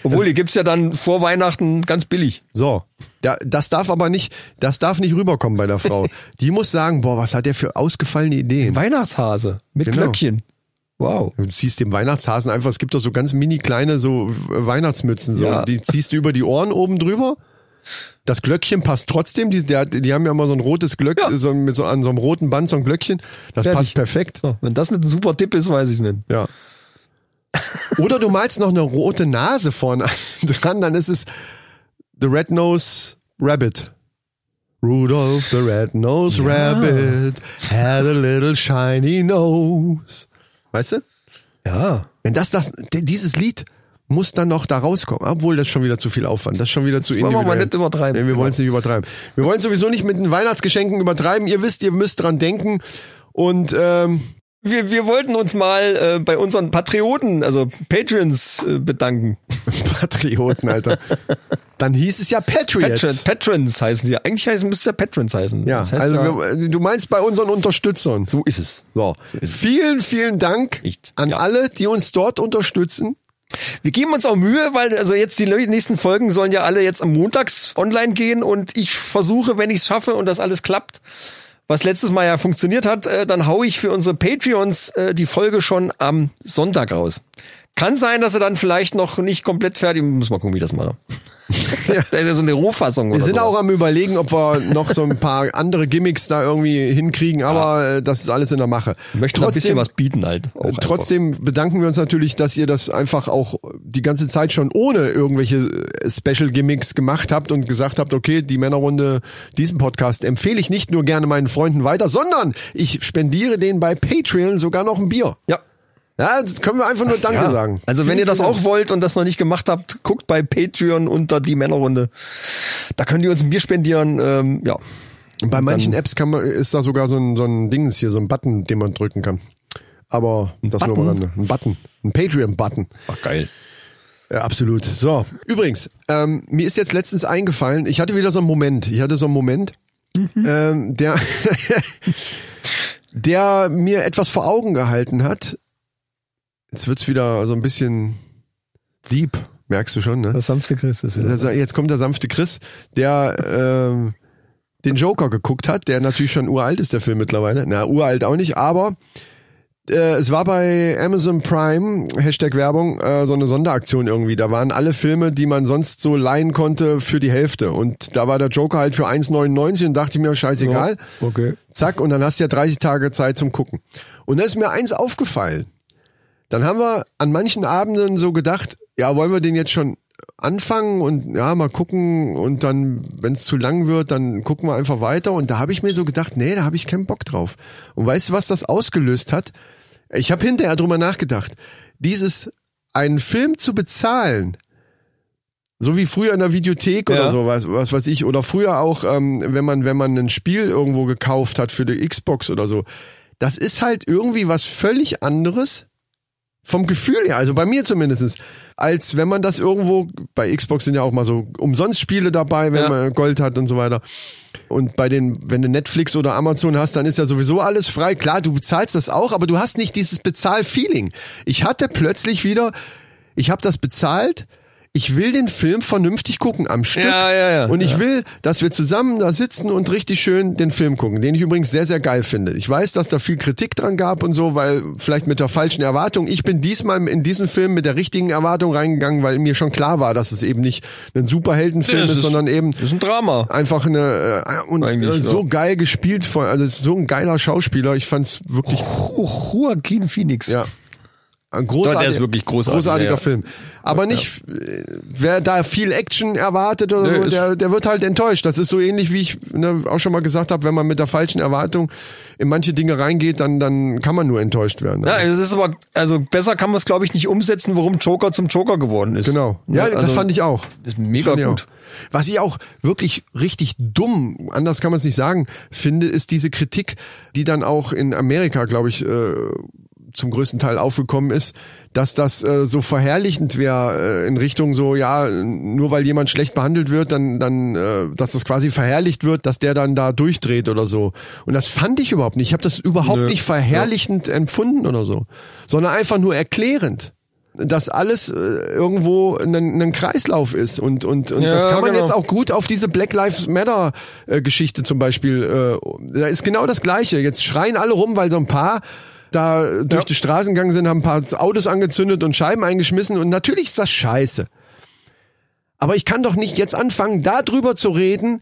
Obwohl, die gibt's ja dann vor Weihnachten ganz billig. So, da, das darf aber nicht, das darf nicht rüberkommen bei der Frau. [LAUGHS] Die muss sagen, boah, was hat der für ausgefallene Ideen? Weihnachtshase mit Genau. Glöckchen. Wow. Du ziehst dem Weihnachtshasen einfach, es gibt doch so ganz mini kleine so Weihnachtsmützen, so, Ja. die ziehst du über die Ohren oben drüber. Das Glöckchen passt trotzdem, die, der, die haben ja immer so ein rotes Glöck, Ja. so, mit so an so einem roten Band so ein Glöckchen. Das Fertig. passt perfekt. So, wenn das nicht ein super Tipp ist, weiß ich nicht. Ja. Oder du malst noch eine rote Nase vorne [LAUGHS] dran, dann ist es The Red Nose Rabbit. Rudolph the Red-Nosed Rabbit had a little shiny nose. Weißt du? Ja. Wenn das, das, dieses Lied muss dann noch da rauskommen, obwohl das schon wieder zu viel Aufwand, das ist schon wieder zu wollen wir individuell. mal nicht übertreiben. Nee, wir wollen es nicht übertreiben. Wir wollen sowieso nicht mit den Weihnachtsgeschenken übertreiben. Ihr wisst, ihr müsst dran denken. Und ähm, Wir, wir wollten uns mal äh, bei unseren Patrioten, also Patrons, äh, bedanken. [LAUGHS] Patrioten, Alter. Dann hieß es ja Patriots. Patron, Patrons heißen sie. Eigentlich heißen, müsste es ja Patrons heißen. Ja, Das heißt also ja, wir, du meinst bei unseren Unterstützern. so ist es. So, vielen, vielen Dank Echt, an ja. alle, die uns dort unterstützen. Wir geben uns auch Mühe, weil also jetzt die nächsten Folgen sollen ja alle jetzt am Montags online gehen und ich versuche, wenn ich es schaffe und das alles klappt, was letztes Mal ja funktioniert hat, äh, dann hau ich für unsere Patreons äh, die Folge schon am Sonntag raus. Kann sein, dass er dann vielleicht noch nicht komplett fertig, muss mal gucken, wie ich das mache. [LAUGHS] ja. so eine Rohfassung Wir sind sowas. auch am überlegen, ob wir noch so ein paar andere Gimmicks da irgendwie hinkriegen, aber äh, das ist alles in der Mache. Ich möchte noch ein bisschen was bieten halt. Äh, einfach. Trotzdem bedanken wir uns natürlich, dass ihr das einfach auch die ganze Zeit schon ohne irgendwelche äh, Special Gimmicks gemacht habt und gesagt habt, okay, die Männerrunde, diesen Podcast empfehle ich nicht nur gerne meinen Freunden weiter, sondern ich spendiere denen bei Patreon sogar noch ein Bier. Ja. Ja, können wir einfach nur Danke ja. sagen. Also wenn ihr das auch wollt und das noch nicht gemacht habt, guckt bei Patreon unter die Männerrunde. Da könnt ihr uns ein Bier spendieren. Ähm, ja. Und bei manchen Apps kann man, ist da sogar so ein, so ein Dings hier, so ein Button, den man drücken kann. Aber das nur Button? am Rande. Ein Button. Ein Patreon-Button. Ach, geil. Ja, absolut. So, übrigens, ähm, mir ist jetzt letztens eingefallen, ich hatte wieder so einen Moment, ich hatte so einen Moment, ähm, der, [LAUGHS] der mir etwas vor Augen gehalten hat. Jetzt wird's wieder so ein bisschen deep, merkst du schon, ne? Das sanfte Chris ist wieder. Das- Jetzt kommt der sanfte Chris, der ähm, den Joker geguckt hat, der natürlich schon uralt ist, der Film mittlerweile. Na, uralt auch nicht, aber äh, es war bei Amazon Prime, Hashtag Werbung, äh, so eine Sonderaktion irgendwie. Da waren alle Filme, die man sonst so leihen konnte, für die Hälfte. Und da war der Joker halt für 1,99 und dachte ich mir, scheißegal. Okay. Zack, und dann hast du ja 30 Tage Zeit zum Gucken. Und da ist mir eins aufgefallen. Dann haben wir an manchen Abenden so gedacht, ja, wollen wir den jetzt schon anfangen und ja, mal gucken und dann, wenn es zu lang wird, dann gucken wir einfach weiter. Und da habe ich mir so gedacht, nee, da habe ich keinen Bock drauf. Und weißt du, was das ausgelöst hat? Ich habe hinterher drüber nachgedacht. Dieses, einen Film zu bezahlen, so wie früher in der Videothek oder Ja. so, was, was weiß ich, oder früher auch, ähm, wenn man, wenn man ein Spiel irgendwo gekauft hat für die Xbox oder so, das ist halt irgendwie was völlig anderes vom Gefühl her, also bei mir zumindestens, als wenn man das irgendwo, bei Xbox sind ja auch mal so umsonst Spiele dabei, wenn Ja. man Gold hat und so weiter. Und bei den, wenn du Netflix oder Amazon hast, dann ist ja sowieso alles frei. Klar, du bezahlst das auch, aber du hast nicht dieses Bezahl-Feeling. Ich hatte plötzlich wieder, ich habe das bezahlt, ich will den Film vernünftig gucken am Stück. Ja, ja, ja. Und ich will, dass wir zusammen da sitzen und richtig schön den Film gucken, den ich übrigens sehr, sehr geil finde. Ich weiß, dass da viel Kritik dran gab und so, weil vielleicht mit der falschen Erwartung. Ich bin diesmal in diesen Film mit der richtigen Erwartung reingegangen, weil mir schon klar war, dass es eben nicht ein Superheldenfilm Ja, ist, sondern eben Das ist ein Drama. einfach eine äh, und Eigentlich, so ja. geil gespielt von, also es ist so ein geiler Schauspieler. Ich fand's wirklich Joaquin Phoenix. ja. Ein großartiger, der ist wirklich großartig, großartiger ja, ja. Film. Aber nicht, äh, wer da viel Action erwartet oder Nee, so, der, der wird halt enttäuscht. Das ist so ähnlich, wie ich ne, auch schon mal gesagt habe, wenn man mit der falschen Erwartung in manche Dinge reingeht, dann, dann kann man nur enttäuscht werden. Ja, es ist aber, also besser kann man es, glaube ich, nicht umsetzen, warum Joker zum Joker geworden ist. Genau. Ja, das also, fand ich auch. ist mega gut. Was ich auch wirklich richtig dumm, anders kann man es nicht sagen, finde, ist diese Kritik, die dann auch in Amerika, glaube ich, äh, zum größten Teil aufgekommen ist, dass das äh, so verherrlichend wäre äh, in Richtung so, ja, nur weil jemand schlecht behandelt wird, dann, dann, äh, dass das quasi verherrlicht wird, dass der dann da durchdreht oder so. Und das fand ich überhaupt nicht. Ich habe das überhaupt Nö. nicht verherrlichend empfunden oder so, sondern einfach nur erklärend dass alles äh, irgendwo ein, ein Kreislauf ist und und, und Ja, das kann man genau. jetzt auch gut auf diese Black Lives Matter äh, Geschichte zum Beispiel äh, da ist genau das Gleiche jetzt schreien alle rum weil so ein paar da durch Ja. die Straßen gegangen sind haben ein paar Autos angezündet und Scheiben eingeschmissen und natürlich ist das scheiße aber ich kann doch nicht jetzt anfangen darüber zu reden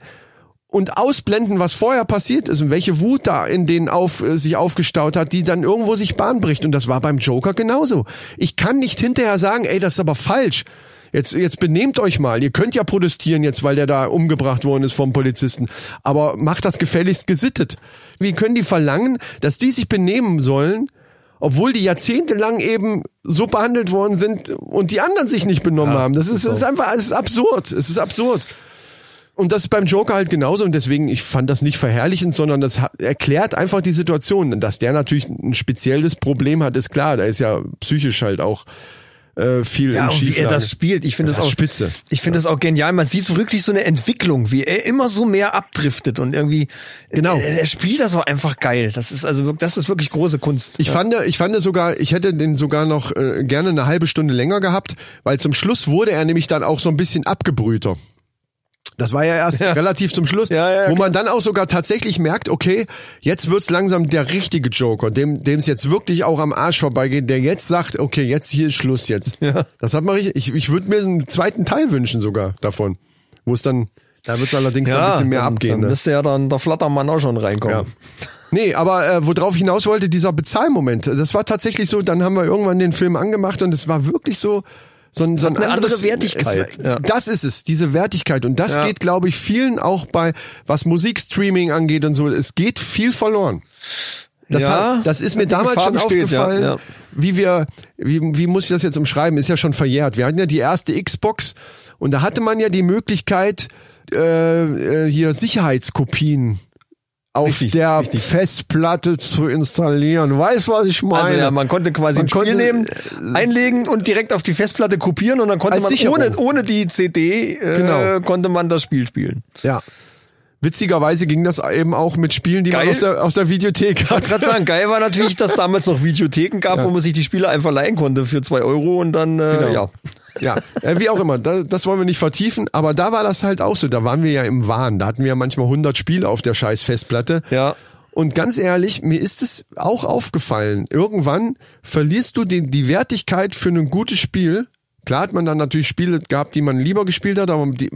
und ausblenden, was vorher passiert ist und welche Wut da in denen auf, äh, sich aufgestaut hat, die dann irgendwo sich Bahn bricht. Und das war beim Joker genauso. Ich kann nicht hinterher sagen, ey, das ist aber falsch. Jetzt, jetzt benehmt euch mal. Ihr könnt ja protestieren jetzt, weil der da umgebracht worden ist vom Polizisten. Aber macht das gefälligst gesittet. Wie können die verlangen, dass die sich benehmen sollen, obwohl die jahrzehntelang eben so behandelt worden sind und die anderen sich nicht benommen haben? Das ist, das ist einfach, es ist absurd. Es ist absurd. Und das ist beim Joker halt genauso und deswegen, ich fand das nicht verherrlichend, sondern das erklärt einfach die Situation. Dass der natürlich ein spezielles Problem hat, ist klar. Da ist ja psychisch halt auch äh, viel Ja, wie er das spielt, ich finde Das das auch spitze. Ich finde das auch genial. Man sieht so wirklich so eine Entwicklung, wie er immer so mehr abdriftet und irgendwie. Genau. Er, er spielt das auch einfach geil. Das ist also, das ist wirklich große Kunst. Ich fand, ich fand sogar, ich hätte den sogar noch äh, gerne eine halbe Stunde länger gehabt, weil zum Schluss wurde er nämlich dann auch so ein bisschen abgebrühter. Das war ja erst [LAUGHS] Ja. relativ zum Schluss, Ja, ja, wo man dann auch sogar tatsächlich merkt, okay, jetzt wird's langsam der richtige Joker, dem dem es jetzt wirklich auch am Arsch vorbeigeht, der jetzt sagt, okay, jetzt hier ist Schluss jetzt. Ja. Das hat man richtig. Ich, ich würde mir einen zweiten Teil wünschen sogar davon, wo es dann, da wird's allerdings ein bisschen mehr dann, abgehen. Dann ne? müsste ja dann der Flattermann auch schon reinkommen. Ja. Nee, aber äh, worauf ich hinaus wollte, dieser Bezahlmoment, das war tatsächlich so, dann haben wir irgendwann den Film angemacht und es war wirklich so, so ein, so ein eine anderes, andere Wertigkeit, Es. Das ist es, diese Wertigkeit. Und das Ja. geht, glaube ich, vielen auch bei, was Musikstreaming angeht und so, es geht viel verloren. Das, Ja, hat, das ist mir damals schon besteht, aufgefallen, ja, ja. wie wir, wie, wie muss ich das jetzt umschreiben? Ist ja schon verjährt. Wir hatten ja die erste Xbox und da hatte man ja die Möglichkeit, äh, äh, hier Sicherheitskopien auf Richtig, der richtig. Festplatte zu installieren. Weißt was ich meine? Also ja, man konnte quasi Man ein Spiel konnte, nehmen, einlegen und direkt auf die Festplatte kopieren und dann konnte man Sicherung. ohne, ohne die CD äh, Genau. konnte man das Spiel spielen. Ja. Witzigerweise ging das eben auch mit Spielen, die man Geil. aus der, aus der Videothek Ich hat. gerade sagen, geil war natürlich, dass damals noch Videotheken gab, wo man sich die Spiele einfach leihen konnte für zwei Euro und dann, äh, Genau. ja. Ja, äh, wie auch immer, da, das wollen wir nicht vertiefen, aber da war das halt auch so, da waren wir ja im Wahn, da hatten wir ja manchmal 100 Spiele auf der scheiß Festplatte. Ja. Und ganz ehrlich, mir ist es auch aufgefallen, irgendwann verlierst du die, die Wertigkeit für ein gutes Spiel. Klar hat man dann natürlich Spiele gehabt, die man lieber gespielt hat, aber die,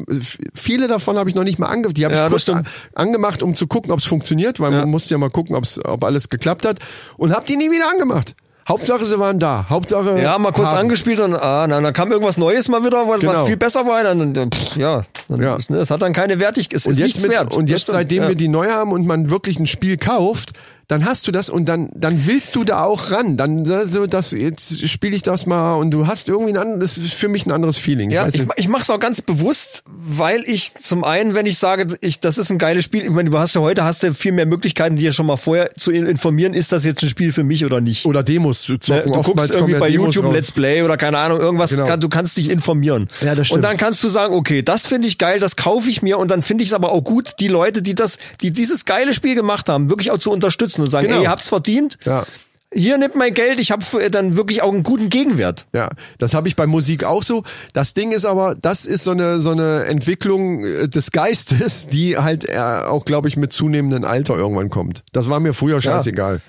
viele davon habe ich noch nicht mal angemacht. Die habe Ja, ich kurz stimmt. a- angemacht, um zu gucken, ob es funktioniert, weil Ja. man musste ja mal gucken, ob's, ob alles geklappt hat. Und habe die nie wieder angemacht. Hauptsache, sie waren da. Hauptsache. Ja, mal kurz haben. angespielt und ah, na, dann kam irgendwas Neues mal wieder, was, Genau. was viel besser war. Dann, dann, pff, ja, dann Ja. Ne, es hat dann keine Wertigkeit. Es Und ist jetzt, nichts mit, wert. und jetzt seitdem ja. wir die neu haben und man wirklich ein Spiel kauft, dann hast du das und dann, dann willst du da auch ran. Dann so, das, jetzt spiele ich das mal und du hast irgendwie ein anderes, das ist für mich ein anderes Feeling. Ja, ich, ich mache es auch ganz bewusst, weil ich zum einen, wenn ich sage, ich, das ist ein geiles Spiel, ich meine, du hast ja heute hast du viel mehr Möglichkeiten, dir schon mal vorher zu in- informieren, ist das jetzt ein Spiel für mich oder nicht. oder Demos zu Ne, zocken. du Oftmals guckst irgendwie ja bei Demos YouTube raus. Let's Play oder keine Ahnung, irgendwas, Genau. kann, du kannst dich informieren. Ja, das stimmt. Und dann kannst du sagen, okay, das finde ich geil, das kaufe ich mir und dann finde ich es aber auch gut, die Leute, die das, die dieses geile Spiel gemacht haben, wirklich auch zu unterstützen und sagen, Genau. ey, ihr habt's verdient. Ja. hier nimmt mein Geld, ich habe dann wirklich auch einen guten Gegenwert. Ja, das habe ich bei Musik auch so. Das Ding ist aber, das ist so eine so eine Entwicklung äh, des Geistes, die halt äh, auch, glaube ich, mit zunehmendem Alter irgendwann kommt. Das war mir früher scheißegal.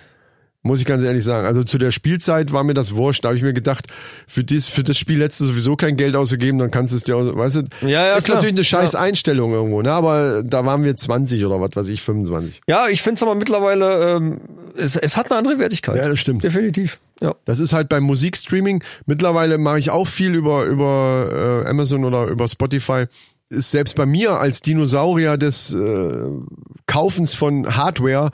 Muss ich ganz ehrlich sagen. Also zu der Spielzeit war mir das wurscht. Da habe ich mir gedacht, für, dies, für das Spiel hättest du sowieso kein Geld ausgegeben, dann kannst du es dir, auch- weißt du, Ja, ja, ist klar. natürlich eine scheiß Ja. Einstellung irgendwo, ne? Aber da waren wir 20 oder was weiß ich, 25. Ja, ich finde es aber mittlerweile, ähm, es, es hat eine andere Wertigkeit. Ja, das stimmt. Definitiv. Ja. Das ist halt beim Musikstreaming. Mittlerweile mache ich auch viel über, über äh, Amazon oder über Spotify. Ist selbst bei mir als Dinosaurier des äh, Kaufens von Hardware,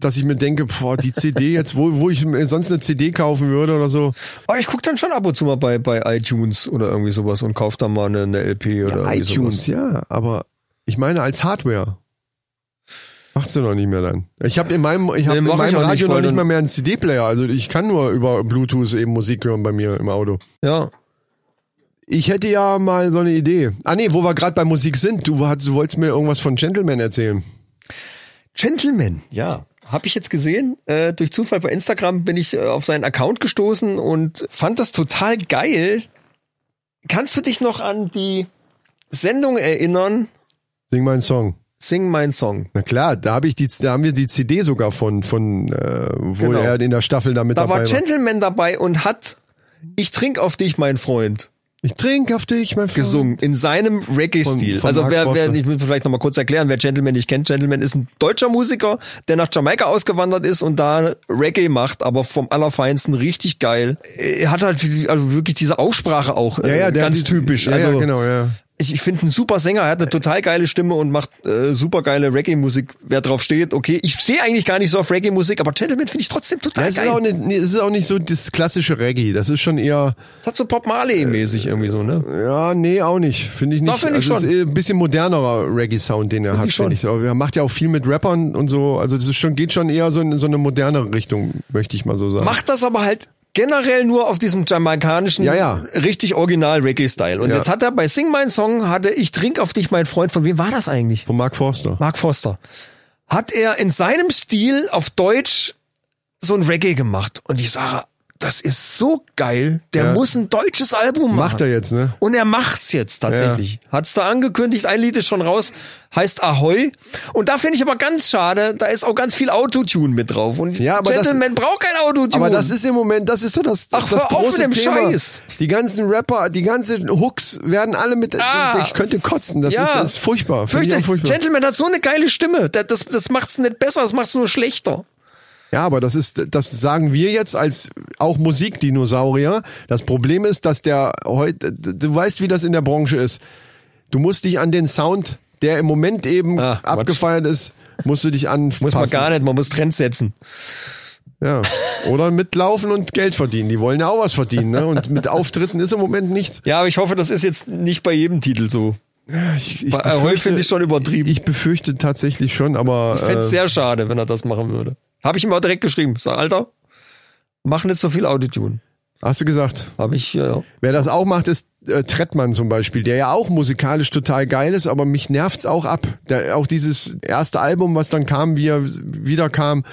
dass ich mir denke, boah, die CD jetzt, wo, wo ich mir sonst eine CD kaufen würde oder so. Aber ich guck dann schon ab und zu mal bei, bei iTunes oder irgendwie sowas und kauf dann mal eine, eine LP oder irgendwie iTunes, sowas. ja, aber ich meine als Hardware. Macht's du noch nicht mehr dann. Ich habe in meinem, ich hab Nee, in meinem auch nicht, Radio noch nicht mal mehr einen CD-Player. Also ich kann nur über Bluetooth eben Musik hören bei mir im Auto. Ja. Ich hätte ja mal so eine Idee. Ah nee, wo wir gerade bei Musik sind. Du, hast, du wolltest mir irgendwas von Gentleman erzählen. Gentleman, ja. Habe ich jetzt gesehen. Äh, durch Zufall bei Instagram bin ich äh, auf seinen Account gestoßen und fand das total geil. Kannst du dich noch an die Sendung erinnern? Sing mal einen Song. Sing mein Song. Na klar, da habe ich die, da haben wir die CD sogar von, von äh, wo Genau. er in der Staffel da mit Da dabei war war. Gentleman dabei und hat Ich trink auf dich, mein Freund. Ich trink auf dich, mein Freund. gesungen in seinem Reggae-Stil. Also wer, wer, ich muss vielleicht noch mal kurz erklären, wer Gentleman nicht kennt. Gentleman ist ein deutscher Musiker, der nach Jamaika ausgewandert ist und da Reggae macht, aber vom allerfeinsten richtig geil. Er hat halt also wirklich diese Aussprache auch Ja, ja, äh, ganz typisch. Ja, also ja, genau, ja. Ich, ich finde einen super Sänger, er hat eine total geile Stimme und macht äh, super geile Reggae-Musik. Wer drauf steht, okay. Ich stehe eigentlich gar nicht so auf Reggae-Musik, aber Gentleman finde ich trotzdem total Ja, es, geil. ist auch nicht, nee, es ist auch nicht so das klassische Reggae. Das ist schon eher, das hat so Pop Marley-mäßig irgendwie so, ne? ja, nee, auch nicht. Finde ich nicht. Doch, finde ich also schon. ist ein bisschen modernerer Reggae-Sound, den er hat, ich schon. finde ich. Aber er macht ja auch viel mit Rappern und so. Also das ist schon, geht schon eher so in so eine modernere Richtung, möchte ich mal so sagen. macht das aber halt generell nur auf diesem jamaikanischen, Ja, ja. richtig original Reggae-Style. Und Ja. jetzt hat er bei Sing My Song, hatte Ich trink auf dich, mein Freund, von wem war das eigentlich? Von Mark Forster. Mark Foster. Hat er in seinem Stil auf Deutsch so ein Reggae gemacht. Und ich sage, das ist so geil. Der Ja. muss ein deutsches Album machen. Macht er jetzt, ne? Und er macht's jetzt tatsächlich. Hat's da angekündigt, ein Lied ist schon raus, heißt Ahoi. Und da finde ich aber ganz schade, da ist auch ganz viel Autotune mit drauf. Und Ja, aber das- Gentleman braucht kein Autotune. Aber das ist im Moment, das ist so das, Ach, das auf große mit dem Thema. Scheiß. Die ganzen Rapper, die ganzen Hooks werden alle mit, Ah. ich könnte kotzen. Das, ist, das ist furchtbar. Fürchterlich. furchtbar. Gentleman hat so eine geile Stimme. Das, das, das macht's nicht besser, das macht's nur schlechter. Ja, aber das ist, das sagen wir jetzt als auch Musikdinosaurier. Das Problem ist, dass der heute, du weißt, wie das in der Branche ist. Du musst dich an den Sound, der im Moment eben Ah, abgefeiert ist, musst du dich anpassen. Muss man gar nicht, man muss Trends setzen. Ja. Oder mitlaufen und Geld verdienen. Die wollen ja auch was verdienen, ne? Und mit Auftritten ist im Moment nichts. Ja, aber ich hoffe, das ist jetzt nicht bei jedem Titel so. Ich, ich Ahoi finde ich schon übertrieben. Ich befürchte tatsächlich schon, aber Ich fände äh, sehr schade, wenn er das machen würde. Habe ich ihm auch direkt geschrieben. Sag, Alter, mach nicht so viel Autotune. hast du gesagt. Habe ich, ja, ja. Wer das auch macht, ist äh, Trettmann zum Beispiel, der ja auch musikalisch total geil ist, aber mich nervt's auch ab. Der, auch dieses erste Album, was dann kam, wie er wieder kam,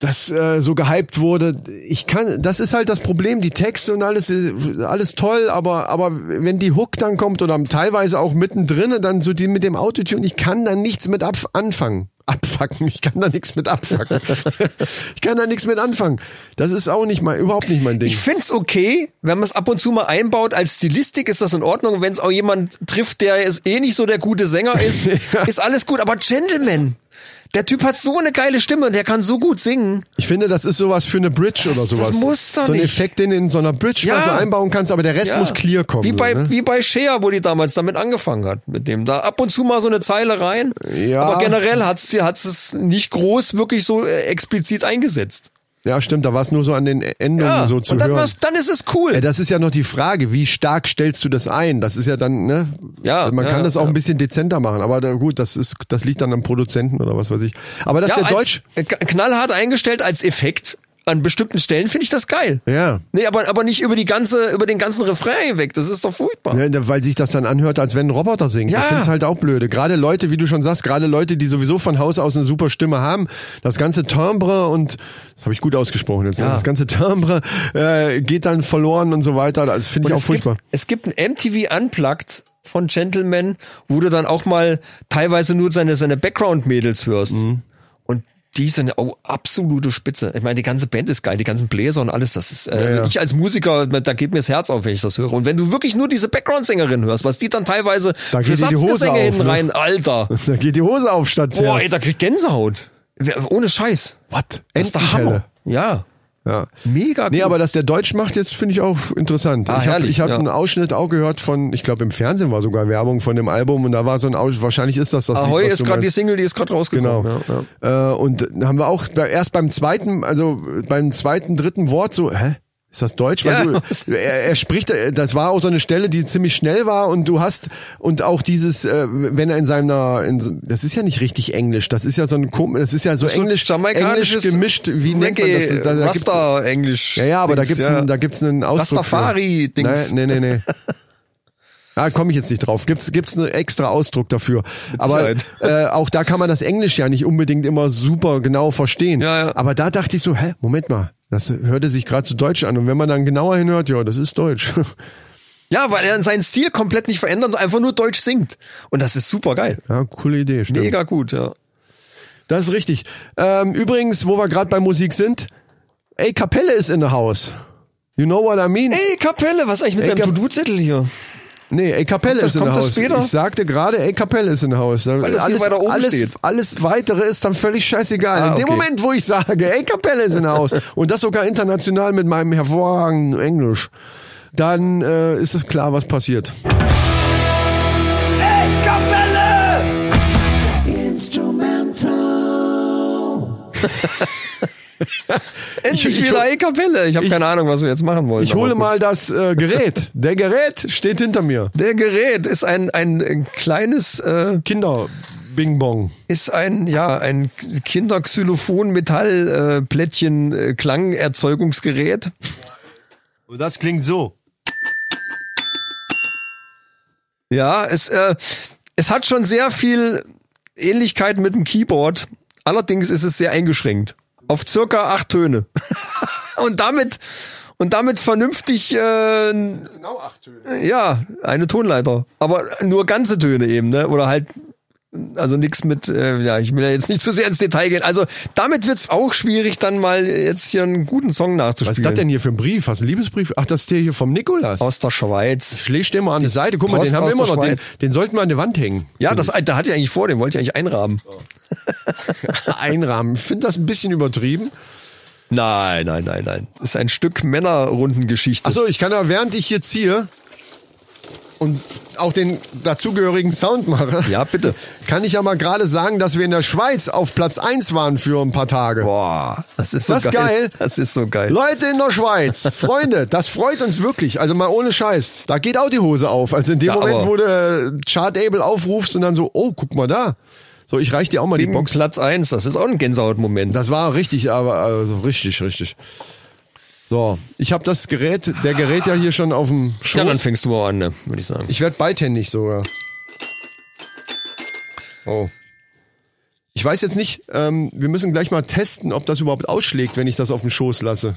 das äh, so gehypt wurde. Ich kann, das ist halt das Problem. Die Texte und alles, ist alles toll, aber aber wenn die Hook dann kommt oder teilweise auch mittendrin, dann so die mit dem Autotune, ich kann da nichts mit ab anfangen. Abfacken, ich kann da nichts mit abfacken. [LAUGHS] ich kann da nichts mit anfangen. Das ist auch nicht mal überhaupt nicht mein Ding. Ich find's okay, wenn man es ab und zu mal einbaut. Als Stilistik ist das in Ordnung. Wenn es auch jemand trifft, der ist eh nicht so der gute Sänger ist, [LAUGHS] ist alles gut. Aber Gentleman, der Typ hat so eine geile Stimme und der kann so gut singen. Ich finde, das ist sowas für eine Bridge Das- oder sowas. das muss doch so ein nicht. Effekt, den du in so einer Bridge Ja. mal so einbauen kannst, aber der Rest Ja. muss clear kommen. Wie bei, so, ne? wie bei Cher, wo die damals damit angefangen hat. Mit dem da ab und zu mal so eine Zeile rein. Ja. Aber generell hat sie hat's es nicht groß wirklich so äh, explizit eingesetzt. Ja, stimmt, da war es nur so an den Endungen Ja, so zu und dann, hören. dann ist es cool. Ja, das ist ja noch die Frage, wie stark stellst du das ein? Das ist ja dann, ne? Ja, Also man ja, kann das auch ein bisschen dezenter machen, aber da, gut, das ist, das liegt dann am Produzenten oder was weiß ich. Aber dass ja, der Deutsch, knallhart eingestellt als Effekt. An bestimmten Stellen finde ich das geil. Ja. Nee, aber, aber nicht über die ganze, über den ganzen Refrain hinweg. Das ist doch furchtbar. Ja, weil sich das dann anhört, als wenn ein Roboter singt. Ja. Ich finde es halt auch blöde. Gerade Leute, wie du schon sagst, gerade Leute, die sowieso von Haus aus eine super Stimme haben, das ganze Timbre und das habe ich gut ausgesprochen jetzt. ne? Ja. Das ganze Timbre äh, geht dann verloren und so weiter. Das finde ich Und auch furchtbar. Gibt, es gibt ein MTV Unplugged von Gentleman, wo du dann auch mal teilweise nur seine, seine Background-Mädels hörst. Mhm. Die sind auch absolute Spitze. Ich meine, die ganze Band ist geil, die ganzen Bläser und alles. Das ist, äh, also ja. ich als Musiker, da geht mir das Herz auf, wenn ich das höre. Und wenn du wirklich nur diese Background-Sängerin hörst, was die dann teilweise Da für geht dir die Hose Satzgesänge hinten ne? rein, Alter. [LAUGHS] Da geht die Hose auf statt Boah, ey, da krieg Gänsehaut. Ohne Scheiß. What? Das ist der. Hammer. Ja. Ja. Mega Nee, gut. aber dass der Deutsch macht, jetzt finde ich auch interessant. Ah, ich habe ich hab ja. einen Ausschnitt auch gehört von, ich glaube im Fernsehen war sogar Werbung von dem Album und da war so ein Aus wahrscheinlich ist das das Ahoi Lied, ist gerade die. Single, die ist gerade rausgekommen. Genau. Ja, ja. Äh, und haben wir auch erst beim zweiten, also beim zweiten, dritten Wort so, hä? Ist das Deutsch? Weil Ja. du, er, er spricht, äh, das war auch so eine Stelle, die ziemlich schnell war und du hast und auch dieses, äh, wenn er in seiner, in, das ist ja nicht richtig Englisch, das ist ja so ein, das ist ja so, So Englisch, Englisch gemischt, wie nennt man das? Da, da Rasta Englisch. ja, ja, aber da Dings, gibt's, ja. einen, da gibt's einen Ausdruck. für. Rastafari-Dings. Nee, nee, nee, nee. [LAUGHS] Da komme ich jetzt nicht drauf. Gibt's gibt's einen extra Ausdruck dafür. Aber äh, auch da kann man das Englisch ja nicht unbedingt immer super genau verstehen. Ja, ja. Aber da dachte ich so, hä, Moment mal, das hörte sich gerade zu Deutsch an. Und wenn man dann genauer hinhört, ja, das ist Deutsch. [LAUGHS] Ja, weil er seinen Stil komplett nicht verändert und einfach nur Deutsch singt. Und das ist super geil. ja, coole Idee, stimmt. Mega gut, ja. Das ist richtig. Ähm, übrigens, wo wir gerade bei Musik sind, ey, Kapelle ist in the house. You know what I mean? Ey, Kapelle, was eigentlich mit Ey, deinem To-Do-Zettel hier? Nee, ey, Kapelle ist in Haus. später? Ich sagte gerade, ey, Kapelle ist in der Haus. Alles, weiter oben alles, steht. alles weitere ist dann völlig scheißegal. Ah, In dem okay. Moment, wo ich sage, ey, Kapelle ist in der Haus [LAUGHS] und das sogar international mit meinem hervorragenden Englisch, dann äh, ist es klar, was passiert. [LAUGHS] [LAUGHS] Endlich Ich- ich- wieder Ey, Kapelle. Ich habe keine Ahnung, was wir jetzt machen wollen. Ich hole mal das äh, Gerät. Der Gerät steht hinter mir. Der Gerät ist ein, ein, ein kleines, äh, Kinder Bing Bong. ist ein, ja, ein Kinderxylophon Metall äh, äh. Und das klingt so. Ja, es, äh, es hat schon sehr viel Ähnlichkeit mit dem Keyboard. Allerdings ist es sehr eingeschränkt. Auf circa acht Töne. [LAUGHS] und damit, und damit vernünftig, äh, Genau acht Töne. ja, eine Tonleiter. Aber nur ganze Töne eben, ne? Oder halt, also nichts mit, äh, ja, ich will ja jetzt nicht zu sehr ins Detail gehen. Also damit wird's auch schwierig, dann mal jetzt hier einen guten Song nachzuspielen. Was ist das denn hier für ein Brief? Hast du einen Liebesbrief? Ach, das ist der hier vom Nikolas. Aus der Schweiz. Ich lege den mal an die Seite. Guck mal, Post den haben wir immer der noch. Den, den sollten wir an die Wand hängen. Ja, das, da hatte ich eigentlich vor, den wollte ich eigentlich einrahmen. [LAUGHS] Einrahmen. Ich finde das ein bisschen übertrieben. Nein, nein, nein, nein. Ist ein Stück Männerrundengeschichte. Achso, ich kann ja, während ich hier ziehe und auch den dazugehörigen Sound mache, Ja, bitte. kann ich ja mal gerade sagen, dass wir in der Schweiz auf Platz 1 waren für ein paar Tage. Boah, das ist so Das geil. geil. Das ist so geil. Leute in der Schweiz, [LAUGHS] Freunde, das freut uns wirklich. Also mal ohne Scheiß. Da geht auch die Hose auf. Also in dem Ja, Moment, wo du Chartable aufrufst und dann so, oh, guck mal da. So, ich reich dir auch mal die Box. Platz eins, das ist auch ein Gänsehautmoment. Das war richtig, aber also richtig, richtig. So, ich habe das Gerät, der Gerät ja hier schon auf dem Ja, dann Schoß. fängst du mal an, ne, würde ich sagen. Ich werde beidhändig sogar. Oh. Ich weiß jetzt nicht, ähm, wir müssen gleich mal testen, ob das überhaupt ausschlägt, wenn ich das auf dem Schoß lasse.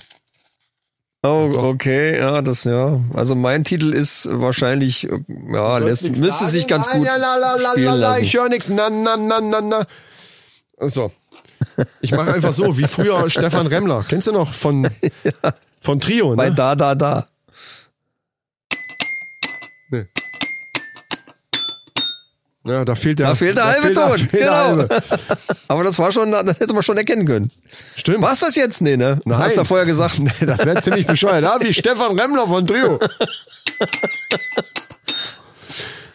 Oh, okay, ja, das, ja. Also mein Titel ist wahrscheinlich, äh, ja, lässt, müsste sagen? sich ganz Nein, gut ja, la, la, la, spielen la, la, lassen. Ich höre nichts. Na, na, na, na, na. So. Ich mache einfach so, wie früher Stefan Remmler. Kennst du noch von, [LAUGHS] von Trio, Bei ne? da, da, da. Nee. Ja, da fehlt der, Da fehlt der da halbe Ton, fehlt genau. halbe. [LAUGHS] Aber das war schon, das hätte man schon erkennen können. Stimmt. War's das jetzt? Nee, ne? Nein. Hast du ja vorher gesagt. [LAUGHS] Nee, das wäre ziemlich bescheuert. Ja, wie Stefan Remmler von Trio.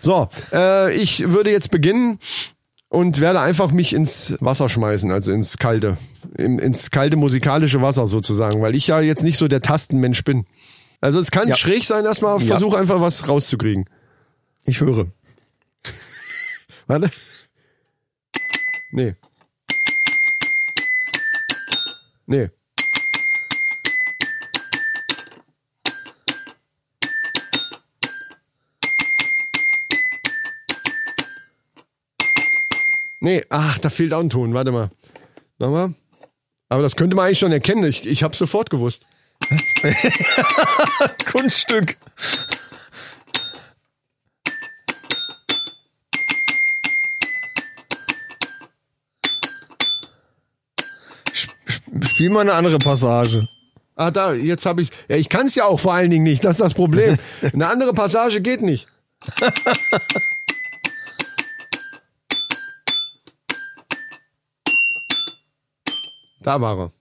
So, äh, ich würde jetzt beginnen und werde einfach mich ins Wasser schmeißen, also ins kalte, im, ins kalte musikalische Wasser sozusagen, weil ich ja jetzt nicht so der Tastenmensch bin. Also es kann Ja. schräg sein, erstmal Ja. versuch einfach was rauszukriegen. Ich höre. [LAUGHS] Warte. Nee. Nee. Nee, ach, da fehlt auch ein Ton. Warte mal. Nochmal. Aber das könnte man eigentlich schon erkennen. Ich, ich habe sofort gewusst. [LAUGHS] Kunststück. Sp- sp- Spiel mal eine andere Passage. Ah, da, jetzt habe ich. Ja, ich kann es ja auch vor allen Dingen nicht. Das ist das Problem. [LAUGHS] Eine andere Passage geht nicht. [LAUGHS] Da war er.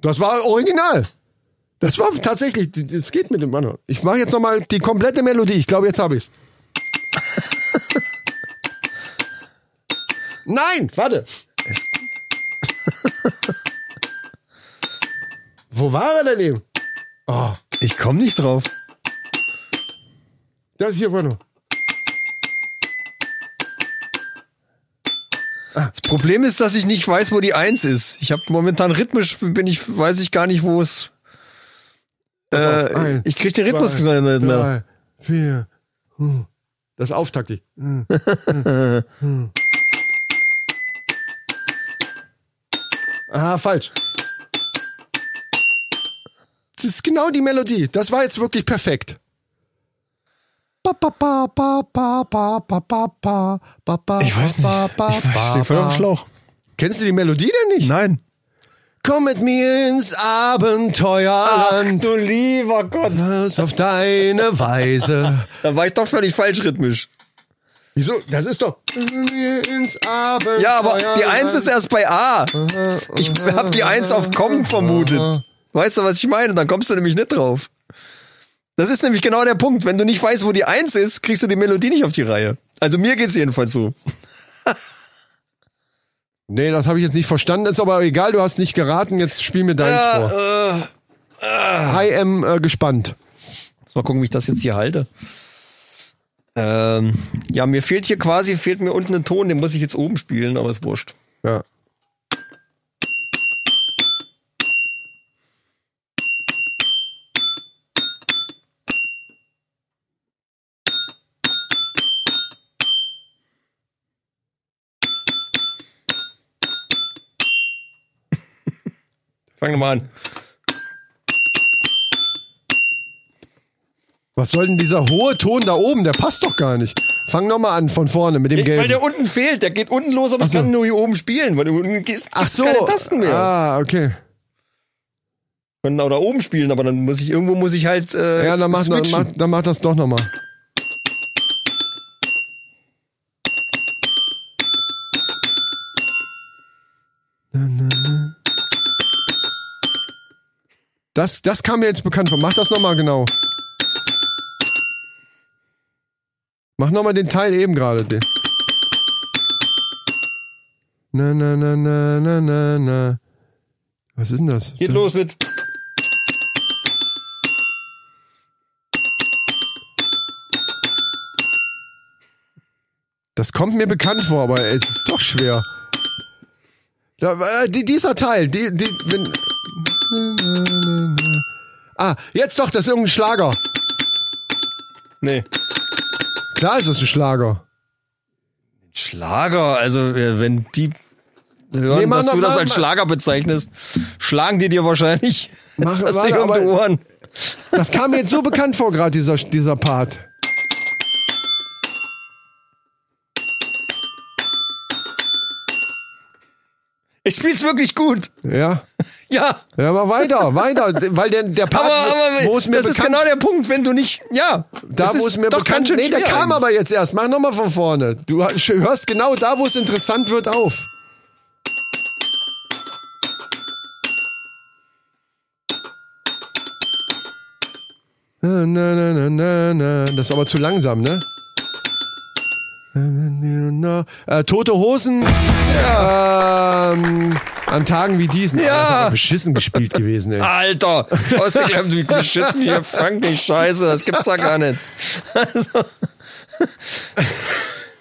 Das war original. Das war tatsächlich, das geht mit dem anderen. Ich mache jetzt nochmal die komplette Melodie. Ich glaube, jetzt habe ich's. [LAUGHS] Nein, warte. Wo war er denn eben? Oh, Ich komme nicht drauf. das hier war noch. Das Problem ist, dass ich nicht weiß, wo die Eins ist. Ich habe momentan rhythmisch bin ich, weiß ich gar nicht, wo es. Äh, Eins, ich krieg den Rhythmus zwei, nicht mehr. Drei, vier. hm. Das ist auftaktig. Hm. Hm. Ah, falsch. Das ist genau die Melodie. Das war jetzt wirklich perfekt. Ich weiß nicht. Ich weiß, stehe voll auf dem Schlauch. Kennst du die Melodie denn nicht? Nein. Komm mit mir ins Abenteuerland. du lieber Gott. Das auf deine Weise. Da war ich doch völlig falsch rhythmisch. Wieso? Das ist doch. Ins Abenteuerland. Ja, aber die Eins ist erst bei A. Ich habe die Eins auf Kommen vermutet. Weißt du, was ich meine? Dann kommst du nämlich nicht drauf. Das ist nämlich genau der Punkt. Wenn du nicht weißt, wo die Eins ist, kriegst du die Melodie nicht auf die Reihe. Also mir geht's jedenfalls so. [LAUGHS] Nee, das habe ich jetzt nicht verstanden. Ist aber egal, du hast nicht geraten. Jetzt spiel mir deins vor. I am äh, gespannt. Muss mal gucken, wie ich das jetzt hier halte. Ähm, ja, mir fehlt hier quasi, fehlt mir unten ein Ton, den muss ich jetzt oben spielen, aber ist wurscht. Ja. Fang mal an. Was soll denn dieser hohe Ton da oben? Der passt doch gar nicht. Fang nochmal an von vorne mit dem Weil Gelben. der unten fehlt, der geht unten los, aber so. kann nur hier oben spielen, weil du unten gehst, Ach so. keine Tasten mehr. Ah, okay. Können auch da oben spielen, aber dann muss ich, irgendwo muss ich halt, äh, Ja, dann mach, dann mach, dann mach das doch nochmal. Das, das kam mir jetzt bekannt vor. Mach das nochmal genau. Mach nochmal den Teil eben gerade. Na, na, na, na, na, na, na. Was ist denn das? Geht los mit. Das kommt mir bekannt vor, aber es ist doch schwer. Da, äh, die, dieser Teil, die, die, wenn, Ah, jetzt doch, das ist irgendein Schlager. Nee. Klar ist es ein Schlager. Schlager, also äh, wenn die hören, Nee, dass du das als Schlager bezeichnest, schlagen die dir wahrscheinlich Mach- [LAUGHS] das warte, Ding um die Ohren. Das kam mir jetzt so bekannt vor, gerade dieser, dieser Part. Ich spiel's wirklich gut. Ja. Ja. Ja, aber weiter, weiter, weil der, der Part, Aber, aber wo es mir das ist bekannt, genau der Punkt, wenn du nicht, ja. da wo ist es mir doch bekannt, nee, der kam eigentlich. aber jetzt erst. Mach nochmal von vorne. Du hörst genau da, wo es interessant wird, auf. Na, na, na, na, na, na. Das ist aber zu langsam, ne? Äh, tote Hosen ähm, an Tagen wie diesen. Ja. Aber Das ist aber beschissen gespielt gewesen, ey. Alter, aus dem wie beschissen hier, Frank, die Scheiße, das gibt's da gar nicht. Also,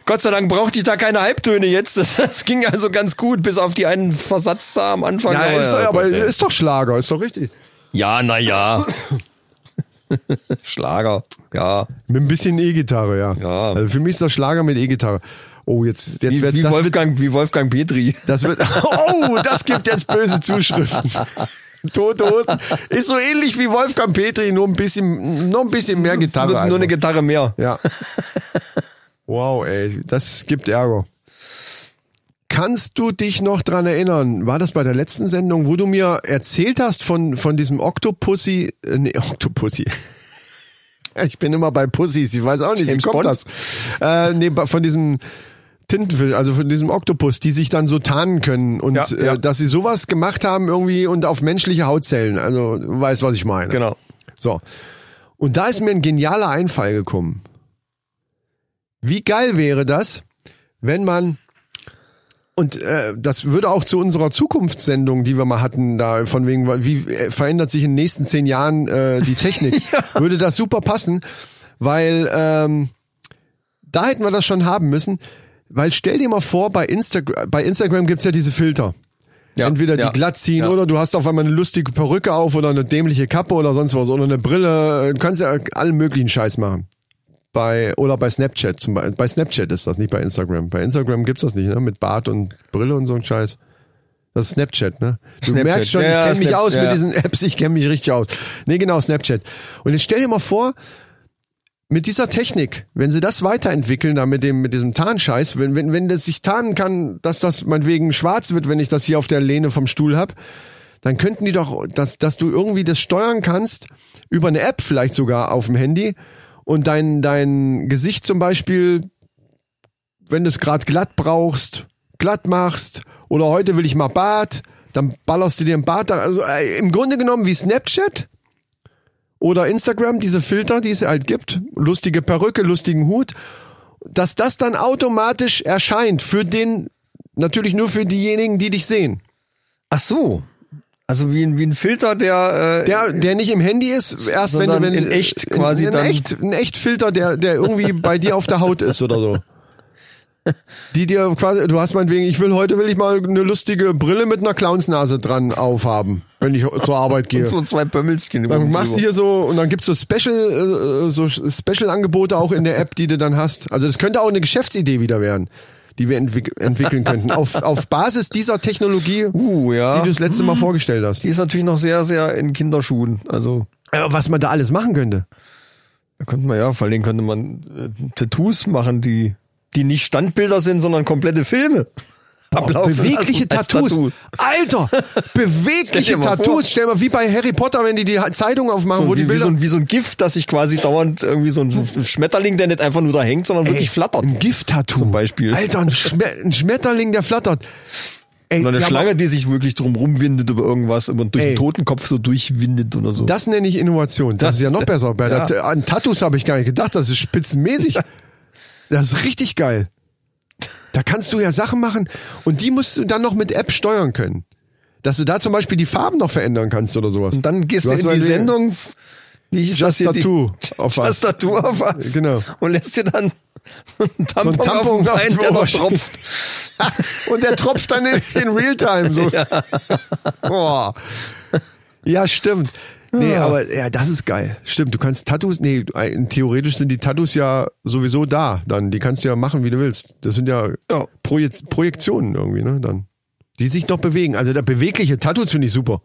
Gott sei Dank brauchte ich da keine Halbtöne jetzt. Das, das ging also ganz gut, bis auf die einen Versatz da am Anfang. Ja, ist, doch- aber ey. ist doch Schlager, ist doch richtig. ja na ja. [LAUGHS] Schlager, ja. Mit ein bisschen E-Gitarre, ja. Ja. Also für mich ist das Schlager mit E-Gitarre. Oh, jetzt, jetzt Wie, wie, das wird, Wolfgang, wie Wolfgang Petri. das wird, [LAUGHS] oh, das gibt jetzt böse Zuschriften. [LAUGHS] Tote Hosen. Ist so ähnlich wie Wolfgang Petri, nur ein bisschen, noch ein bisschen mehr Gitarre. Nur, nur eine. Gitarre mehr. Ja. Wow, ey, das gibt Ärger. Kannst du dich noch dran erinnern? War das bei der letzten Sendung, wo du mir erzählt hast von, von diesem Octopussy, äh, nee, [LAUGHS] Octopussy. Ich bin immer bei Pussys, ich weiß auch nicht, James wie kommt Bond? das? Äh, nee, von diesem Tintenfisch, also von diesem Oktopus, die sich dann so tarnen können und Ja, ja. Äh, dass sie sowas gemacht haben irgendwie und auf menschliche Hautzellen. Also, du weißt, was ich meine. Genau. So. Und da ist mir ein genialer Einfall gekommen. Wie geil wäre das, wenn man und äh, das würde auch zu unserer Zukunftssendung, die wir mal hatten, da von wegen, wie äh, verändert sich in den nächsten zehn Jahren äh, die Technik, [LAUGHS] würde das super passen, weil ähm, da hätten wir das schon haben müssen. Weil stell dir mal vor, bei Instagram, bei Instagram gibt's ja diese Filter. Ja, Entweder ja, die glatt ziehen ja. oder du hast auf einmal eine lustige Perücke auf oder eine dämliche Kappe oder sonst was oder eine Brille. Du kannst ja allen möglichen Scheiß machen. Bei, oder bei Snapchat zum Beispiel. Bei Snapchat ist das, nicht bei Instagram. Bei Instagram gibt's das nicht, ne? Mit Bart und Brille und so ein Scheiß. Das ist Snapchat, ne? Du Snapchat. merkst schon, Ja, ich ja, kenne mich Snap- aus ja. mit diesen Apps, ich kenne mich richtig aus. Nee, genau, Snapchat. Und jetzt stell dir mal vor, mit dieser Technik, wenn sie das weiterentwickeln, da mit dem, mit diesem Tarnscheiß, wenn, wenn, wenn das sich tarnen kann, dass das meinetwegen schwarz wird, wenn ich das hier auf der Lehne vom Stuhl hab, dann könnten die doch, dass, dass du irgendwie das steuern kannst, über eine App vielleicht sogar auf dem Handy und dein, dein Gesicht zum Beispiel, wenn du es gerade glatt brauchst, glatt machst oder heute will ich mal Bart, dann ballerst du dir ein Bart. Also äh, im Grunde genommen wie Snapchat oder Instagram, diese Filter, die es halt gibt, lustige Perücke, lustigen Hut, dass das dann automatisch erscheint für den, natürlich nur für diejenigen, die dich sehen. Ach so. Also wie ein, wie ein Filter, der, äh, Der, der nicht im Handy ist, erst wenn du, wenn in echt quasi ein, dann- echt, ein echt Filter, der, der irgendwie bei dir auf der Haut ist oder so. [LAUGHS] Die dir quasi, du hast meinetwegen, ich will heute will ich mal eine lustige Brille mit einer Clownsnase dran aufhaben, wenn ich zur Arbeit gehe. [LAUGHS] so zwei Pömmelchen. Dann machst du hier so und dann gibt's so Special äh, so Special-Angebote auch in der App, die du dann hast. Also das könnte auch eine Geschäftsidee wieder werden, die wir entwick entwickeln könnten. [LAUGHS] Auf, auf Basis dieser Technologie, Uh, ja. die du das letzte Mal vorgestellt hast. Die ist natürlich noch sehr, sehr in Kinderschuhen. Also Aber was man da alles machen könnte. da könnte man ja, vor allen Dingen könnte man äh, Tattoos machen, die, die nicht Standbilder sind, sondern komplette Filme. Ablaufen bewegliche Tattoos. Tattoo. Alter, [LAUGHS] bewegliche Tattoos. vor. Stell mal wie bei Harry Potter, wenn die die Zeitung aufmachen, wo So, die wie, wie, Bilder so ein, wie so ein Gift, dass sich quasi dauernd irgendwie so ein Schmetterling, der nicht einfach nur da hängt, sondern wirklich flattert. Ein Gift-Tattoo. Zum Beispiel. Alter, ein, Schme ein Schmetterling, der flattert. Ey, Oder eine Schlange, die sich wirklich drum rumwindet über irgendwas und durch Ey. den Totenkopf so durchwindet oder so. Das nenne ich Innovation. Das, Das- ist ja noch besser. Bei [LAUGHS] ja. an Tattoos habe ich gar nicht gedacht. Das ist spitzenmäßig. [LAUGHS] Das ist richtig geil. Da kannst du ja Sachen machen und die musst du dann noch mit App steuern können. Dass du da zum Beispiel die Farben noch verändern kannst oder sowas. und dann gehst du, in die Sendung, wie das Just? Die- Tattoo [LAUGHS] auf was. Just Tattoo auf was. Genau. Und lässt dir dann so einen Tampon, Tampon auf den Bein, der noch tropft. [LAUGHS] Und der tropft dann in, in Realtime. So. [LAUGHS] Boah. Ja, stimmt. Nee, aber ja, das ist geil. Stimmt, du kannst Tattoos, nee, theoretisch sind die Tattoos ja sowieso da, dann. Die kannst du ja machen, wie du willst. Das sind ja, Ja. Projek Projektionen irgendwie, ne, dann. Die sich noch bewegen. Also der bewegliche Tattoos finde ich super.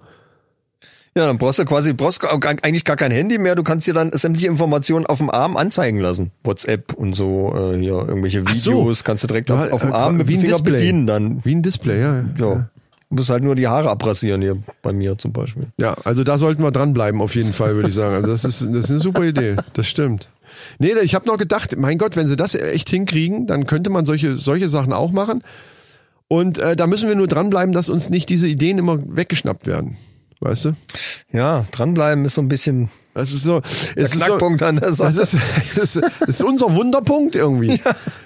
Ja, dann brauchst du quasi, brauchst eigentlich gar kein Handy mehr. Du kannst dir dann sämtliche Informationen auf dem Arm anzeigen lassen. WhatsApp und so, äh, hier irgendwelche Ach so. Videos kannst du direkt auf, auf dem Äh, Arm mit wie dem ein Finger Display. bedienen dann. Wie ein Display, ja. Ja. Du musst halt nur die Haare abrasieren hier bei mir zum Beispiel. Ja, also da sollten wir dranbleiben auf jeden Fall, würde ich sagen. Also das ist, das ist eine super Idee. Das stimmt. Nee, ich habe noch gedacht, mein Gott, wenn sie das echt hinkriegen, dann könnte man solche, solche Sachen auch machen. Und äh, da müssen wir nur dranbleiben, dass uns nicht diese Ideen immer weggeschnappt werden. Weißt du? Ja, dranbleiben ist so ein bisschen Das ist so. der Knackpunkt an der So, Sache. das, ist, das, [LAUGHS] ist, das ist unser Wunderpunkt irgendwie.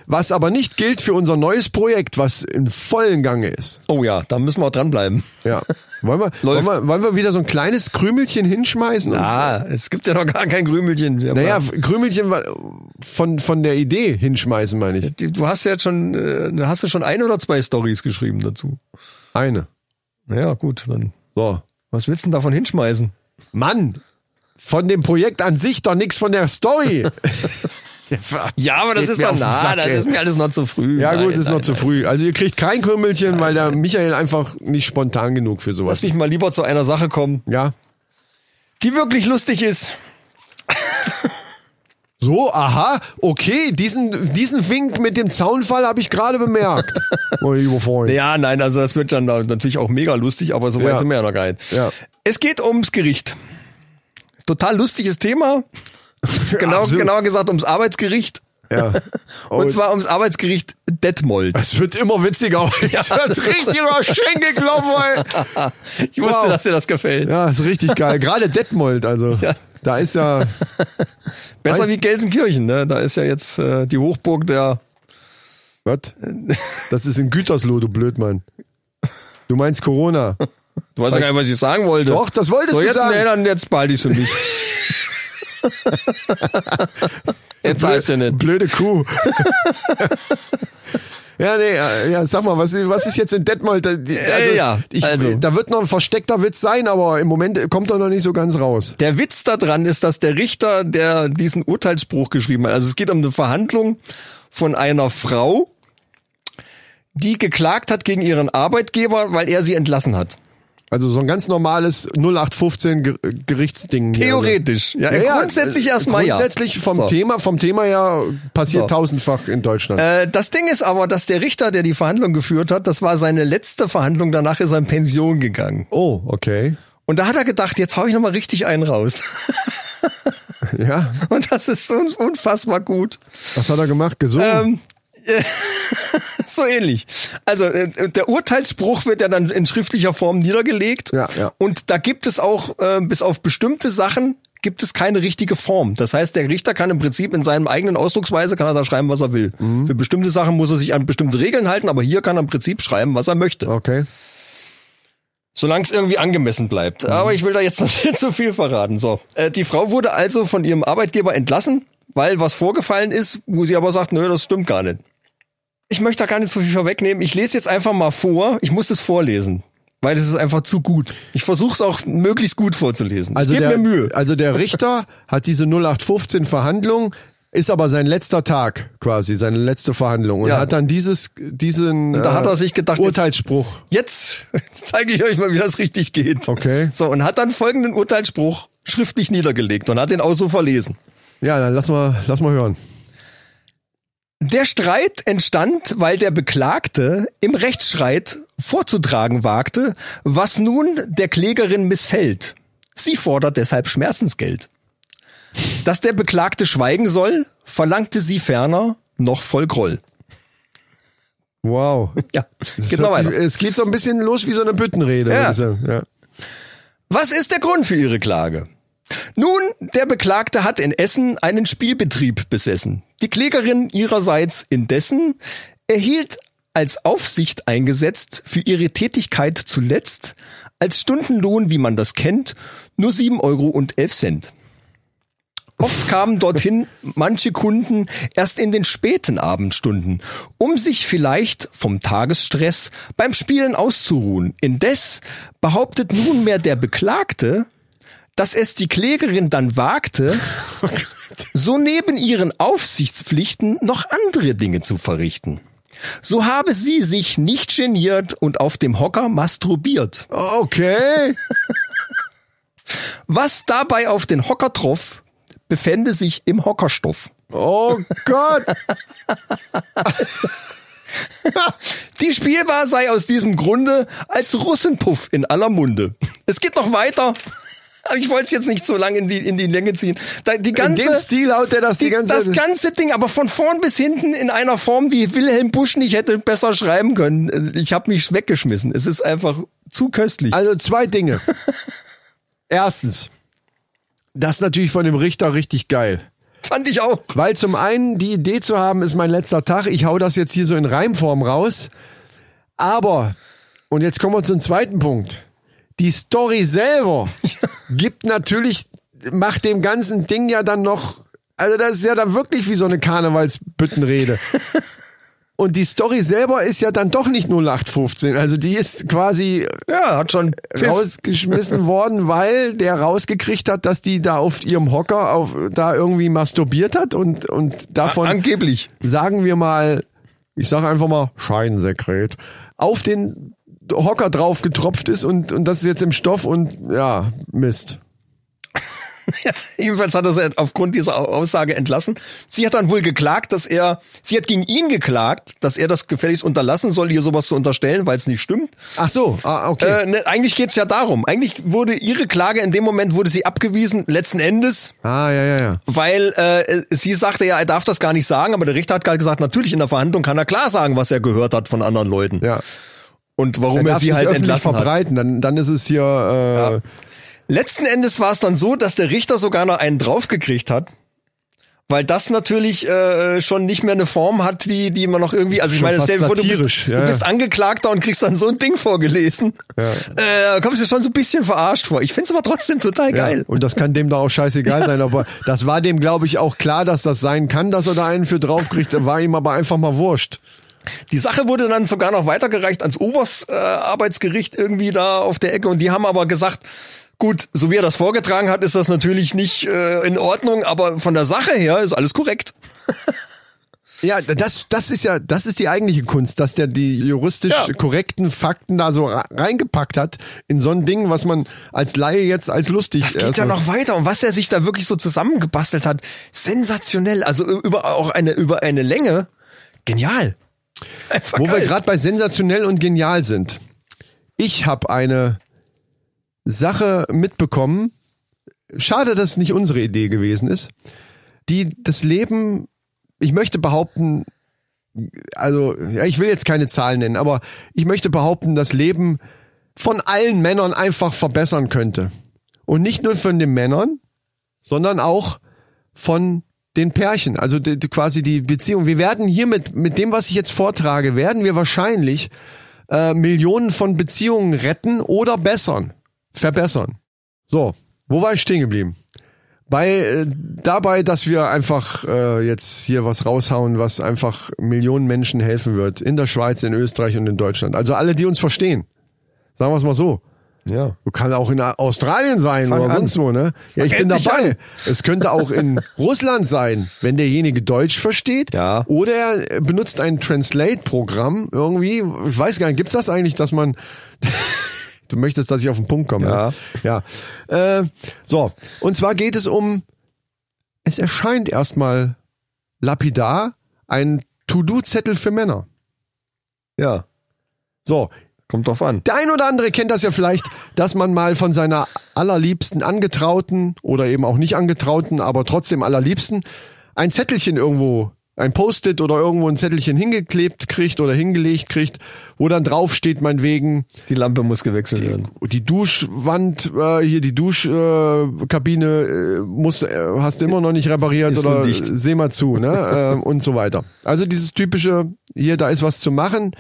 Was aber nicht gilt für unser neues Projekt, was in vollen Gange ist. oh ja, da müssen wir auch dranbleiben. Ja. Wollen wir, wollen wir, wollen wir wieder so ein kleines Krümelchen hinschmeißen? Ah, es gibt ja noch gar kein Krümelchen. Naja, Krümelchen von, von der Idee hinschmeißen, meine ich. du hast ja jetzt schon, äh, hast du schon ein oder zwei Stories geschrieben dazu. Eine. Ja, gut, dann So. was willst du denn davon hinschmeißen? Mann! Von dem Projekt an sich doch nichts von der Story. [LAUGHS] Ja, aber das ist doch nah, Sack, das ist mir alles noch zu früh. Ja gut, Nein, ist noch nein, zu nein. früh. Also ihr kriegt kein Krümmelchen, weil der Michael einfach nicht spontan genug für sowas Lass mich mal lieber zu einer Sache kommen, Ja. die wirklich lustig ist. [LAUGHS] So, aha, okay, diesen, diesen Wink mit dem Zaunfall habe ich gerade bemerkt. [LAUGHS] Mein lieber Freund. Ja, nein, also das wird dann da natürlich auch mega lustig, aber so weit Ja. sind wir ja noch gar nicht. Ja. Es geht ums Gericht. Total lustiges Thema. [LAUGHS] Genau, Absolut. genauer gesagt ums Arbeitsgericht. Ja. [LAUGHS] Oh, Und zwar ums Arbeitsgericht Detmold. es wird immer witziger. [LAUGHS] Ich werde richtig über Schenkel klopfen, ey. Ich wusste, Wow. dass dir das gefällt. Ja, ist richtig geil. Gerade Detmold, also. Ja. Da ist ja, Besser wie Gelsenkirchen, ne? Da ist ja jetzt äh, die Hochburg der. was? Das ist in Gütersloh, du Blödmann. Du meinst Corona. Du weißt ja gar nicht, was ich sagen wollte. Doch, das wolltest so, du jetzt, sagen. Nee, dann jetzt behalte ich's für mich. [LAUGHS] jetzt heißt ja nicht. Blöde Kuh. [LAUGHS] Ja, nee, äh, ja, sag mal, was, was ist jetzt in Detmold? Also, ja, ich, also. Da wird noch ein versteckter Witz sein, aber im Moment kommt er noch nicht so ganz raus. Der Witz daran ist, dass der Richter, der diesen Urteilsspruch geschrieben hat, also es geht um eine Verhandlung von einer Frau, die geklagt hat gegen ihren Arbeitgeber, weil er sie entlassen hat. Also so ein ganz normales 0815 Ge- Gerichtsding. hier. Theoretisch. Ja, Ja, ja, grundsätzlich äh, erstmal ja. Grundsätzlich vom So. Thema, vom Thema her passiert So. tausendfach in Deutschland. Äh, das Ding ist aber, dass der Richter, der die Verhandlung geführt hat, das war seine letzte Verhandlung, danach ist er in Pension gegangen. oh, okay. Und da hat er gedacht, jetzt hau ich nochmal richtig einen raus. Ja, [LAUGHS] Und das ist so unfassbar gut. was hat er gemacht? Gesungen? Ähm, [LAUGHS] so ähnlich. Also äh, der Urteilsspruch wird ja dann in schriftlicher Form niedergelegt. Ja, ja. Und da gibt es auch äh, bis auf bestimmte Sachen gibt es keine richtige Form. Das heißt, der Richter kann im Prinzip in seinem eigenen Ausdrucksweise kann er da schreiben, was er will. Mhm. Für bestimmte Sachen muss er sich an bestimmte Regeln halten, aber hier kann er im Prinzip schreiben, was er möchte. okay. Solange es irgendwie angemessen bleibt. Aber ich will da jetzt noch [LAUGHS] nicht zu viel verraten. So, äh, die Frau wurde also von ihrem Arbeitgeber entlassen, weil was vorgefallen ist, wo sie aber sagt, nö, das stimmt gar nicht. Ich möchte da gar nicht so viel vorwegnehmen. Ich lese jetzt einfach mal vor. Ich muss es vorlesen, weil es ist einfach zu gut. Ich versuche es auch möglichst gut vorzulesen. Also gebe der, mir Mühe. also der Richter hat diese 0815 Verhandlung, ist aber sein letzter Tag quasi, seine letzte Verhandlung und Ja. hat dann dieses, diesen da äh, hat er sich gedacht, jetzt- Urteilsspruch. Jetzt zeige ich euch mal, wie das richtig geht. Okay. So, und hat dann folgenden Urteilsspruch schriftlich niedergelegt und hat den auch so verlesen. Ja, dann lass mal, lass mal hören. Der Streit entstand, weil der Beklagte im Rechtsstreit vorzutragen wagte, was nun der Klägerin missfällt. Sie fordert deshalb Schmerzensgeld. Dass der Beklagte schweigen soll, verlangte sie ferner noch voll Groll. Wow. [LAUGHS] Ja, sich- weiter. Es geht so ein bisschen los wie so eine Büttenrede. Ja. ja. Was ist der Grund für Ihre Klage? Nun, der Beklagte hat in Essen einen Spielbetrieb besessen. Die Klägerin ihrerseits indessen erhielt als Aufsicht eingesetzt für ihre Tätigkeit zuletzt als Stundenlohn, wie man das kennt, nur 7 Euro und 11 Cent. Oft kamen dorthin manche Kunden erst in den späten Abendstunden, um sich vielleicht vom Tagesstress beim Spielen auszuruhen. Indes behauptet nunmehr der Beklagte, dass es die Klägerin dann wagte, [LAUGHS] so neben ihren Aufsichtspflichten noch andere Dinge zu verrichten. So habe sie sich nicht geniert und auf dem Hocker masturbiert. Okay. [LAUGHS] Was dabei auf den Hocker troff, befände sich im Hockerstoff. Oh Gott. [LAUGHS] Die Spielbar sei aus diesem Grunde als Russenpuff in aller Munde. Es geht noch weiter. Aber ich wollte es jetzt nicht so lange in die, in die Länge ziehen. Die In ganze, dem Stil haut er das die, die, ganze das ganze Ding, aber von vorn bis hinten in einer Form, wie Wilhelm Busch nicht hätte besser schreiben können. Ich habe mich weggeschmissen. Es ist einfach zu köstlich. Also zwei Dinge. [LAUGHS] Erstens, das ist natürlich von dem Richter richtig geil. Fand ich auch. Weil zum einen die Idee zu haben, ist mein letzter Tag. Ich hau das jetzt hier so in Reimform raus. Aber, und jetzt kommen wir zum zweiten Punkt. Die Story selber [LAUGHS] gibt natürlich, macht dem ganzen Ding ja dann noch, also das ist ja dann wirklich wie so eine Karnevalsbüttenrede. [LAUGHS] Und die Story selber ist ja dann doch nicht 0815. Also die ist quasi Ja, hat schon rausgeschmissen [LAUGHS] worden, weil der rausgekriegt hat, dass die da auf ihrem Hocker auf, da irgendwie masturbiert hat und, und davon Angeblich. sagen wir mal, ich sage einfach mal Scheinsekret, auf den Hocker drauf getropft ist und, und das ist jetzt im Stoff und ja, Mist. [LAUGHS] Jedenfalls hat er sie aufgrund dieser Aussage entlassen. Sie hat dann wohl geklagt, dass er, sie hat gegen ihn geklagt, dass er das gefälligst unterlassen soll, ihr sowas zu unterstellen, weil es nicht stimmt. Ach so, ah, okay. Äh, ne, eigentlich geht's ja darum. Eigentlich wurde ihre Klage in dem Moment wurde sie abgewiesen, letzten Endes, ah, ja, ja, ja. weil äh, sie sagte ja, er darf das gar nicht sagen, aber der Richter hat gerade gesagt, natürlich in der Verhandlung kann er klar sagen, was er gehört hat von anderen Leuten ja. Und warum er, sie halt entlassen hat. verbreiten, dann, dann ist es hier, äh, Letzten Endes war es dann so, dass der Richter sogar noch einen draufgekriegt hat. Weil das natürlich äh, schon nicht mehr eine Form hat, die die man noch irgendwie, also ich meine, stell dir vor, du bist, ja, du bist ja. Angeklagter und kriegst dann so ein Ding vorgelesen. Äh, da kommst du dir schon so ein bisschen verarscht vor. Ich find's aber trotzdem total geil. Ja, und das kann dem da auch scheißegal [LAUGHS] sein, aber das war dem, glaube ich, auch klar, dass das sein kann, dass er da einen für draufkriegt, war ihm aber einfach mal wurscht. Die Sache wurde dann sogar noch weitergereicht ans Oberstarbeitsgericht äh, Arbeitsgericht irgendwie da auf der Ecke und die haben aber gesagt, gut, so wie er das vorgetragen hat, ist das natürlich nicht äh, in Ordnung, aber von der Sache her ist alles korrekt. [LAUGHS] Ja, das, das ist ja, das ist die eigentliche Kunst, dass der die juristisch Ja. korrekten Fakten da so reingepackt hat in so ein Ding, was man als Laie jetzt als lustig Es geht erstmal- ja noch weiter und was er sich da wirklich so zusammengebastelt hat, sensationell, also über auch eine über eine Länge, genial. Einfach Wo wir geil. gerade bei sensationell und genial sind. Ich habe eine Sache mitbekommen. Schade, dass es nicht unsere Idee gewesen ist. Die das Leben, ich möchte behaupten, also ja, ich will jetzt keine Zahlen nennen, aber ich möchte behaupten, das Leben von allen Männern einfach verbessern könnte. Und nicht nur von den Männern, sondern auch von den Pärchen, also die, quasi die Beziehung. Wir werden hier mit, mit dem, was ich jetzt vortrage, werden wir wahrscheinlich äh, Millionen von Beziehungen retten oder bessern, verbessern. So, wo war ich stehen geblieben? Bei äh, dabei, dass wir einfach äh, jetzt hier was raushauen, was einfach Millionen Menschen helfen wird. In der Schweiz, in Österreich und in Deutschland. Also alle, die uns verstehen. Sagen wir es mal so. Ja. Du kannst auch in Australien sein Fang oder an. sonst wo, ne? Ja, ich Fang bin dabei. Es könnte auch in [LAUGHS] Russland sein, wenn derjenige Deutsch versteht. Ja. Oder er benutzt ein Translate-Programm irgendwie. Ich weiß gar nicht, gibt's das eigentlich, dass man. [LAUGHS] du möchtest, dass ich auf den Punkt komme. Ja. Ne? Ja. Äh, so. Und zwar geht es um. Es erscheint erstmal lapidar ein To-Do-Zettel für Männer. Ja, So, kommt drauf an. der ein oder andere kennt das ja vielleicht, dass man mal von seiner allerliebsten Angetrauten oder eben auch nicht Angetrauten, aber trotzdem allerliebsten ein Zettelchen irgendwo, ein Post-it oder irgendwo ein Zettelchen hingeklebt kriegt oder hingelegt kriegt, wo dann drauf steht, meinetwegen, Die Lampe muss gewechselt werden. die Duschwand, äh, hier die Duschkabine äh, äh, muss, äh, hast du immer noch nicht repariert Ist oder seh mal zu, ne? [LAUGHS] äh, und so weiter. Also dieses typische, hier, da ist was zu machen,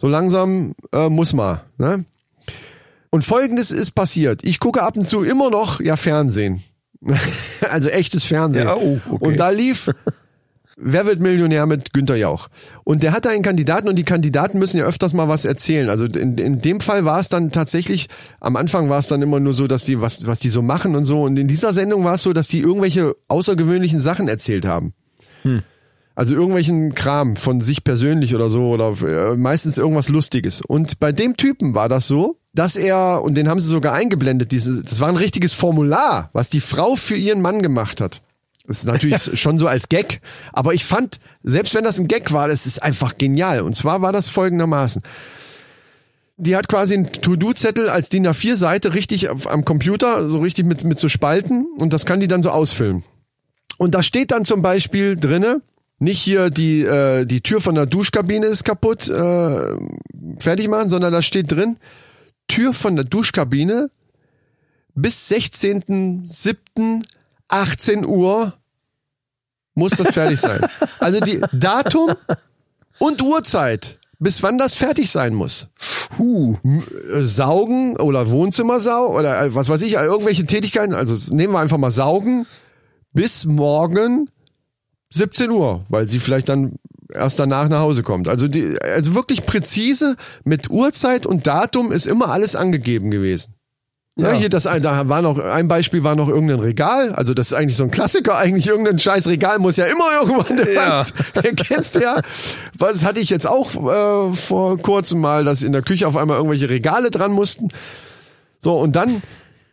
so langsam äh, muss man, ne? Und folgendes ist passiert. Ich gucke ab und zu immer noch ja Fernsehen. [LAUGHS] also echtes Fernsehen. Ja, oh, okay. Und da lief Wer wird Millionär mit Günter Jauch? Und der hat da einen Kandidaten und die Kandidaten müssen ja öfters mal was erzählen. Also in, in dem Fall war es dann tatsächlich, am Anfang war es dann immer nur so, dass die, was, was die so machen und so. Und in dieser Sendung war es so, dass die irgendwelche außergewöhnlichen Sachen erzählt haben. Also irgendwelchen Kram von sich persönlich oder so oder äh, meistens irgendwas Lustiges. Und bei dem Typen war das so, dass er, und den haben sie sogar eingeblendet, diese, das war ein richtiges Formular, was die Frau für ihren Mann gemacht hat. Das ist natürlich [LAUGHS] schon so als Gag, aber ich fand, selbst wenn das ein Gag war, das ist einfach genial. Und zwar war das folgendermaßen. Die hat quasi einen To-Do-Zettel als DIN A4-Seite richtig am Computer, so richtig mit, mit so Spalten und das kann die dann so ausfüllen. Und da steht dann zum Beispiel drinne, nicht hier die, äh, die Tür von der Duschkabine ist kaputt, äh, fertig machen, sondern da steht drin, Tür von der Duschkabine bis 16.07. 18 Uhr muss das fertig sein. [LAUGHS] Also die Datum und Uhrzeit, bis wann das fertig sein muss. Huh. Äh, Saugen oder Wohnzimmersau oder äh, was weiß ich, irgendwelche Tätigkeiten, also nehmen wir einfach mal Saugen bis morgen 17 Uhr, weil sie vielleicht dann erst danach nach Hause kommt. Also, die, also wirklich präzise mit Uhrzeit und Datum ist immer alles angegeben gewesen. Ja. Ja. hier das, da war noch, ein Beispiel war noch irgendein Regal. Also das ist eigentlich so ein Klassiker. Eigentlich irgendein scheiß Regal muss ja immer irgendwo an der Ja. Wand. [LAUGHS] Kennst du ja. Was hatte ich jetzt auch äh, vor kurzem mal, dass in der Küche auf einmal irgendwelche Regale dran mussten. So, und dann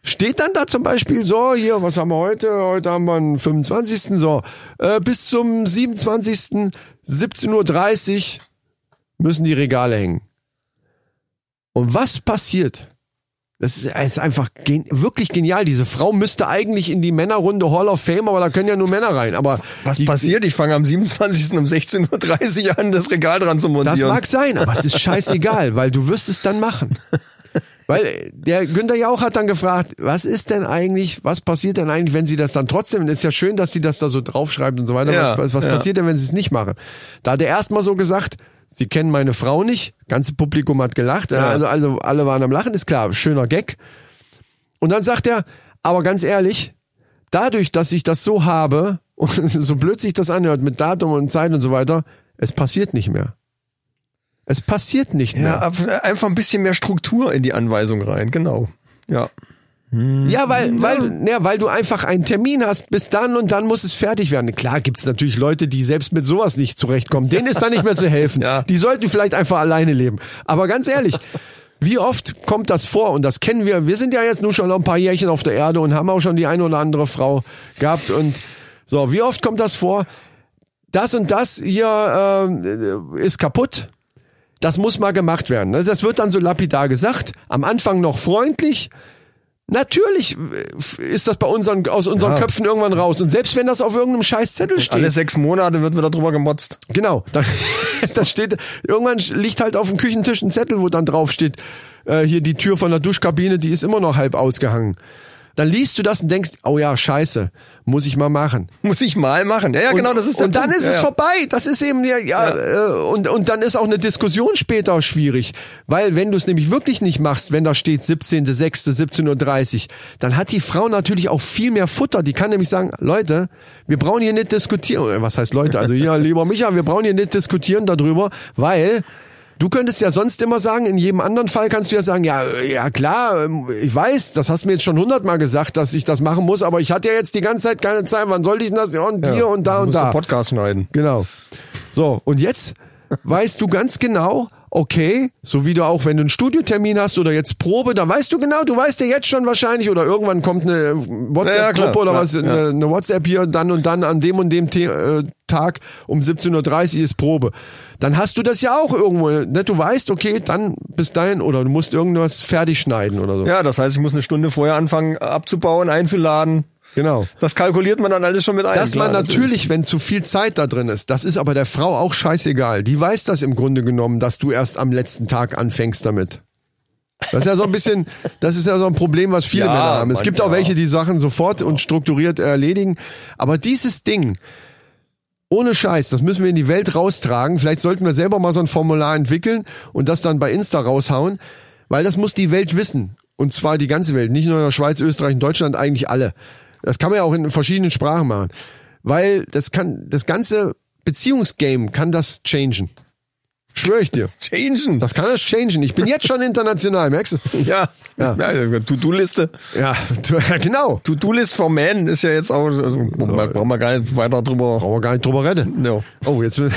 steht dann da zum Beispiel so, hier, was haben wir heute? Heute haben wir den 25. So, äh, bis zum 27. 17.30 Uhr müssen die Regale hängen. Und was passiert? Das ist, ist einfach gen wirklich genial. Diese Frau müsste eigentlich in die Männerrunde Hall of Fame, aber da können ja nur Männer rein. Aber Was die, passiert? Ich fange am 27. um 16.30 Uhr an, das Regal dran zu montieren. Das mag sein, aber es ist scheißegal, weil du wirst es dann machen. [LAUGHS] Weil äh, der Günther Jauch hat dann gefragt, was ist denn eigentlich, was passiert denn eigentlich, wenn sie das dann trotzdem, ist ja schön, dass sie das da so draufschreibt und so weiter, Ja, was, was ja. passiert denn, wenn sie es nicht machen? Da hat er erstmal so gesagt, sie kennen meine Frau nicht, ganze Publikum hat gelacht, Ja. also, also alle waren am Lachen, ist klar, schöner Gag. Und dann sagt er, aber ganz ehrlich, dadurch, dass ich das so habe, [LAUGHS] und so blöd sich das anhört mit Datum und Zeit und so weiter, es passiert nicht mehr. Es passiert nicht ja, mehr. ab- einfach ein bisschen mehr Struktur in die Anweisung rein, genau. Ja. Ja, weil, weil, ja, weil du einfach einen Termin hast, bis dann und dann muss es fertig werden. Klar gibt's natürlich Leute, die selbst mit sowas nicht zurechtkommen. Denen ist da nicht mehr zu helfen. [LAUGHS] Ja. Die sollten vielleicht einfach alleine leben. Aber ganz ehrlich, wie oft kommt das vor? Und das kennen wir. Wir sind ja jetzt nur schon noch ein paar Jährchen auf der Erde und haben auch schon die eine oder andere Frau gehabt. Und so, wie oft kommt das vor? Das und das hier äh, ist kaputt. Das muss mal gemacht werden. ne? Das wird dann so lapidar gesagt. Am Anfang noch freundlich. Natürlich äh, ist das bei unseren, aus unseren Ja. Köpfen irgendwann raus. Und selbst wenn das auf irgendeinem scheiß Zettel steht. Alle sechs Monate wird wieder drüber gemotzt. Genau. Da, [LAUGHS] da steht, irgendwann liegt halt auf dem Küchentisch ein Zettel, wo dann drauf steht, äh, hier die Tür von der Duschkabine, die ist immer noch halb ausgehangen. Dann liest du das und denkst, oh ja, scheiße, muss ich mal machen. [LAUGHS] Muss ich mal machen. Ja, ja, genau, das ist der Und dann Punkt. ist ja, es ja. vorbei. Das ist eben ja, ja, Äh, und und dann ist auch eine Diskussion später schwierig, weil wenn du es nämlich wirklich nicht machst, wenn da steht 17.06. 17.30 Uhr, dann hat die Frau natürlich auch viel mehr Futter. Die kann nämlich sagen, Leute, wir brauchen hier nicht diskutieren. Äh, Was heißt Leute? Also ja, [LAUGHS] lieber Micha, wir brauchen hier nicht diskutieren darüber, weil Du könntest ja sonst immer sagen, in jedem anderen Fall kannst du ja sagen, ja, äh, ja klar, ähm, ich weiß, das hast du mir jetzt schon hundertmal gesagt, dass ich das machen muss, aber ich hatte ja jetzt die ganze Zeit keine Zeit, wann soll ich denn das? Ja, und Ja, hier und da und da. den Podcast schneiden. Genau. So, und jetzt weißt du ganz genau, okay, so wie du auch, wenn du einen Studiotermin hast oder jetzt Probe, da weißt du genau, du weißt ja jetzt schon wahrscheinlich oder irgendwann kommt eine Ja, ja, WhatsApp-Gruppe klar, oder was, ja. eine, eine WhatsApp hier, dann und dann an dem und dem The äh, Tag um 17.30 Uhr ist Probe. Dann hast du das ja auch irgendwo, ne? du weißt, okay, dann bis dahin oder du musst irgendwas fertig schneiden oder so. Ja, das heißt, ich muss eine Stunde vorher anfangen abzubauen, einzuladen. Genau. Das kalkuliert man dann alles schon mit ein. Dass man natürlich, wenn zu viel Zeit da drin ist, das ist aber der Frau auch scheißegal. Die weiß das im Grunde genommen, dass du erst am letzten Tag anfängst damit. Das ist ja so ein bisschen, [LAUGHS] das ist ja so ein Problem, was viele Ja, Männer haben. Es gibt auch welche, die Sachen sofort und strukturiert erledigen. Aber dieses Ding, ohne Scheiß, das müssen wir in die Welt raustragen. Vielleicht sollten wir selber mal so ein Formular entwickeln und das dann bei Insta raushauen, weil das muss die Welt wissen. Und zwar die ganze Welt, nicht nur in der Schweiz, Österreich und Deutschland, eigentlich alle. Das kann man ja auch in verschiedenen Sprachen machen. Weil das kann, das ganze Beziehungsgame kann das changen. Schwöre ich dir. [LAUGHS] Changen. Das kann das changen. Ich bin jetzt schon international, merkst du? [LAUGHS] ja. Ja. ja. To-Do-Liste. Ja, [LAUGHS] ja, genau. To-Do-List for Men ist ja jetzt auch, also, brauchen wir gar nicht weiter drüber. Brauchen wir gar nicht drüber reden. No. Oh, jetzt will.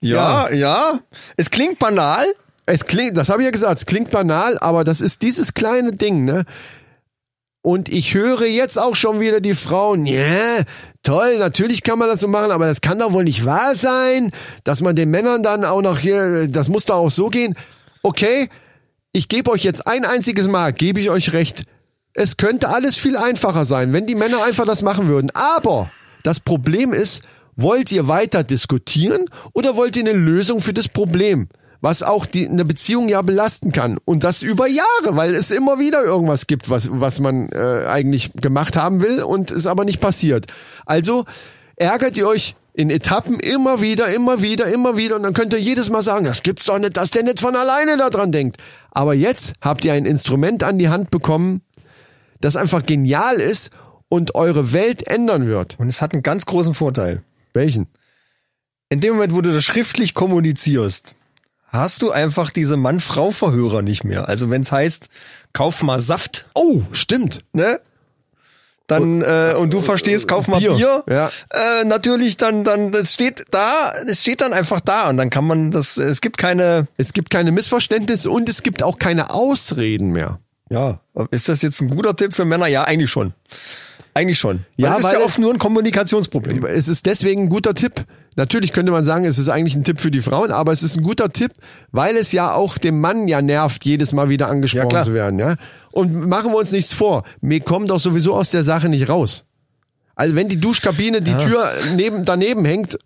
Ja, ja, Es klingt banal. Es klingt, das habe ich ja gesagt, es klingt banal, aber das ist dieses kleine Ding, ne? Und ich höre jetzt auch schon wieder die Frauen, ja, toll, natürlich kann man das so machen, aber das kann doch wohl nicht wahr sein, dass man den Männern dann auch noch hier, das muss doch auch so gehen. Okay, ich gebe euch jetzt ein einziges Mal, gebe ich euch recht. Es könnte alles viel einfacher sein, wenn die Männer einfach das machen würden. Aber das Problem ist, wollt ihr weiter diskutieren oder wollt ihr eine Lösung für das Problem? Was auch die, eine Beziehung ja belasten kann. Und das über Jahre, weil es immer wieder irgendwas gibt, was, was man äh, eigentlich gemacht haben will und es aber nicht passiert. Also ärgert ihr euch in Etappen immer wieder, immer wieder, immer wieder und dann könnt ihr jedes Mal sagen, das gibt's doch nicht, dass der nicht von alleine da dran denkt. Aber jetzt habt ihr ein Instrument an die Hand bekommen, das einfach genial ist und eure Welt ändern wird. Und es hat einen ganz großen Vorteil. Welchen? in dem Moment, wo du das schriftlich kommunizierst, hast du einfach diese Mann-Frau-Verhörer nicht mehr. Also wenn es heißt, kauf mal Saft, Oh, stimmt. ne? Dann äh, und du verstehst, kauf mal Bier, Bier. ja. Äh, natürlich, dann dann das steht da, es steht dann einfach da und dann kann man das. Es gibt keine. Es gibt keine Missverständnisse und es gibt auch keine Ausreden mehr. Ja, ist das jetzt ein guter Tipp für Männer? Ja, eigentlich schon. Eigentlich schon. Ja, Ja, das ist ja oft nur ein Kommunikationsproblem. Es ist deswegen ein guter Tipp. Natürlich könnte man sagen, es ist eigentlich ein Tipp für die Frauen, aber es ist ein guter Tipp, weil es ja auch dem Mann ja nervt, jedes Mal wieder Ja, angesprochen klar. zu werden. Ja? Und machen wir uns nichts vor, wir kommen doch sowieso aus der Sache nicht raus. Also wenn die Duschkabine, die Tür neben, daneben hängt,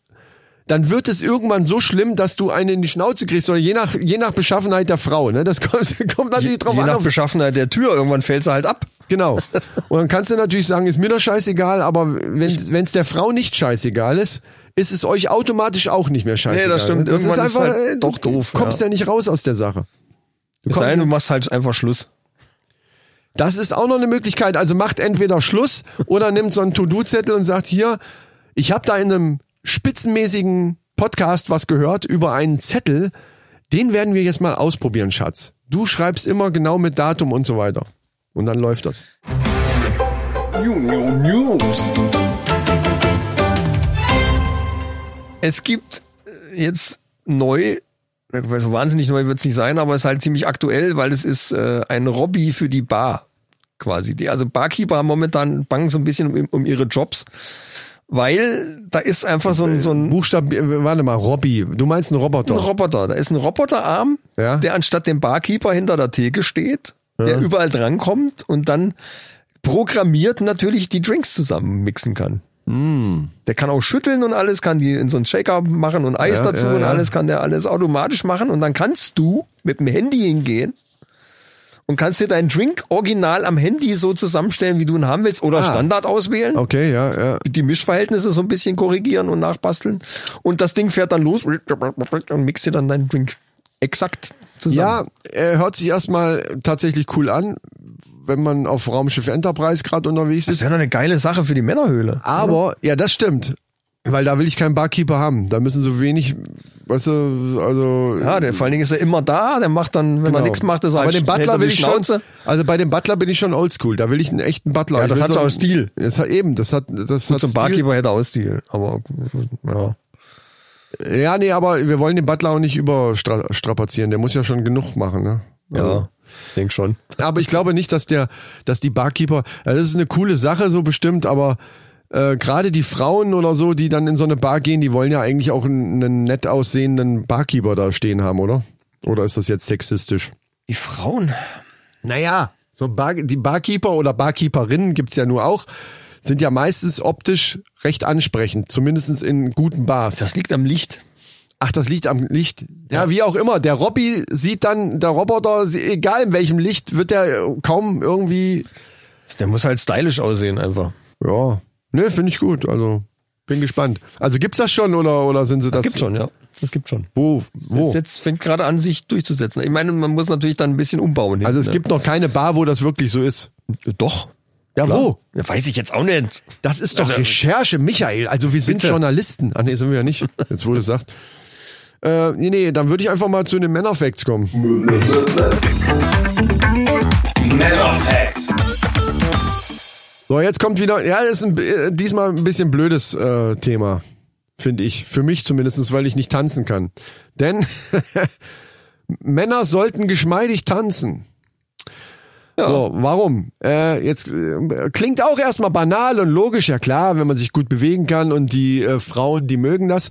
dann wird es irgendwann so schlimm, dass du eine in die Schnauze kriegst, oder je nach, je nach Beschaffenheit der Frau. Ne? Das [LAUGHS] kommt, kommt natürlich drauf Je an. nach auf- Beschaffenheit der Tür, irgendwann fällt sie halt ab. Genau. [LAUGHS] Und dann kannst du natürlich sagen, ist mir doch scheißegal, aber wenn es der Frau nicht scheißegal ist, ist es euch automatisch auch nicht mehr scheißegal. Nee, das stimmt. Das ist Irgendwann ist einfach, halt äh, doch du doof, kommst ja. ja. nicht raus aus der Sache. Du Es sei denn, du machst halt einfach Schluss. Das ist auch noch eine Möglichkeit. Also macht entweder Schluss oder nimmt so einen To-Do-Zettel und sagt hier, ich habe da in einem spitzenmäßigen Podcast was gehört über einen Zettel. Den werden wir jetzt mal ausprobieren, Schatz. Du schreibst immer genau mit Datum und so weiter. Und dann läuft das. Es gibt äh, jetzt neu, so wahnsinnig neu wird es nicht sein, aber es ist halt ziemlich aktuell, weil es ist äh, ein Hobby für die Bar quasi. Die, also Barkeeper haben momentan bangen so ein bisschen um, um ihre Jobs, weil da ist einfach so ein, so ein Buchstaben, äh, warte mal, Robby. Du meinst einen Roboter? Ein Roboter. Da ist ein Roboterarm, Ja. der anstatt dem Barkeeper hinter der Theke steht, der überall drankommt und dann programmiert natürlich die Drinks zusammen mixen kann. Mm. Der kann auch schütteln und alles, kann die in so einen Shaker machen und Eis Ja, dazu ja, und ja. alles kann der alles automatisch machen und dann kannst du mit dem Handy hingehen und kannst dir deinen Drink original am Handy so zusammenstellen, wie du ihn haben willst oder Ah. Standard auswählen Okay, ja, ja. die Mischverhältnisse so ein bisschen korrigieren und nachbasteln. Und das Ding fährt dann los und mixt dir dann deinen Drink exakt zusammen. Ja, er hört sich erstmal tatsächlich cool an, wenn man auf Raumschiff Enterprise gerade unterwegs das ist. wäre doch eine geile Sache für die Männerhöhle. Aber, ja, das stimmt. Weil da will ich keinen Barkeeper haben. Da müssen so wenig, weißt du, also. Ja, der, vor allen Dingen ist er immer da, der macht dann, wenn genau. nichts macht, ist er Aber halt den er Butler will ich schon. Also bei dem Butler bin ich schon oldschool. Da will ich einen echten Butler. Ja, das hat so auch Stil. Das hat eben, das hat, das hat Zum Stil. Barkeeper hätte auch Stil. Aber ja. Ja, nee, aber wir wollen den Butler auch nicht überstrapazieren. Der muss ja schon genug machen, ne? Ja, ich denk schon. Aber ich glaube nicht, dass der, dass die Barkeeper, ja, das ist eine coole Sache so bestimmt, aber äh, gerade die Frauen oder so, die dann in so eine Bar gehen, die wollen ja eigentlich auch einen, einen nett aussehenden Barkeeper da stehen haben, oder? Oder ist das jetzt sexistisch? Die Frauen. Naja, so Bar, die Barkeeper oder Barkeeperinnen gibt's ja nur auch, sind ja meistens optisch recht ansprechend, zumindestens in guten Bars. Das liegt am Licht. Ach, das liegt am Licht. Ja, wie auch immer. Der Robby sieht dann, der Roboter, egal in welchem Licht, wird der kaum irgendwie. Der muss halt stylisch aussehen einfach. Ja. Nö, finde ich gut. Also, bin gespannt. Also gibt's das schon oder, oder sind sie das? Gibt schon, ja. Das gibt schon. Wo? Wo? Das jetzt fängt gerade an, sich durchzusetzen. Ich meine, man muss natürlich dann ein bisschen umbauen. Also es hinten, gibt noch keine Bar, wo das wirklich so ist. ne? Doch. Ja, Klar. wo? Ja, weiß ich jetzt auch nicht. Das ist doch Also- Recherche, Michael. Also wir sind Bitte. Journalisten. Ah nee, sind wir ja nicht. Jetzt wurde es sagt. Äh, nee, nee, dann würde ich einfach mal zu den Männerfacts kommen. Männerfacts. So, jetzt kommt wieder, ja, ist ein, äh, diesmal ein bisschen blödes äh, Thema, finde ich. Für mich zumindestens, weil ich nicht tanzen kann. Denn [LAUGHS] Männer sollten geschmeidig tanzen. Ja. So, warum? Äh, jetzt äh, klingt auch erstmal banal und logisch, ja klar, wenn man sich gut bewegen kann und die äh, Frauen, die mögen das.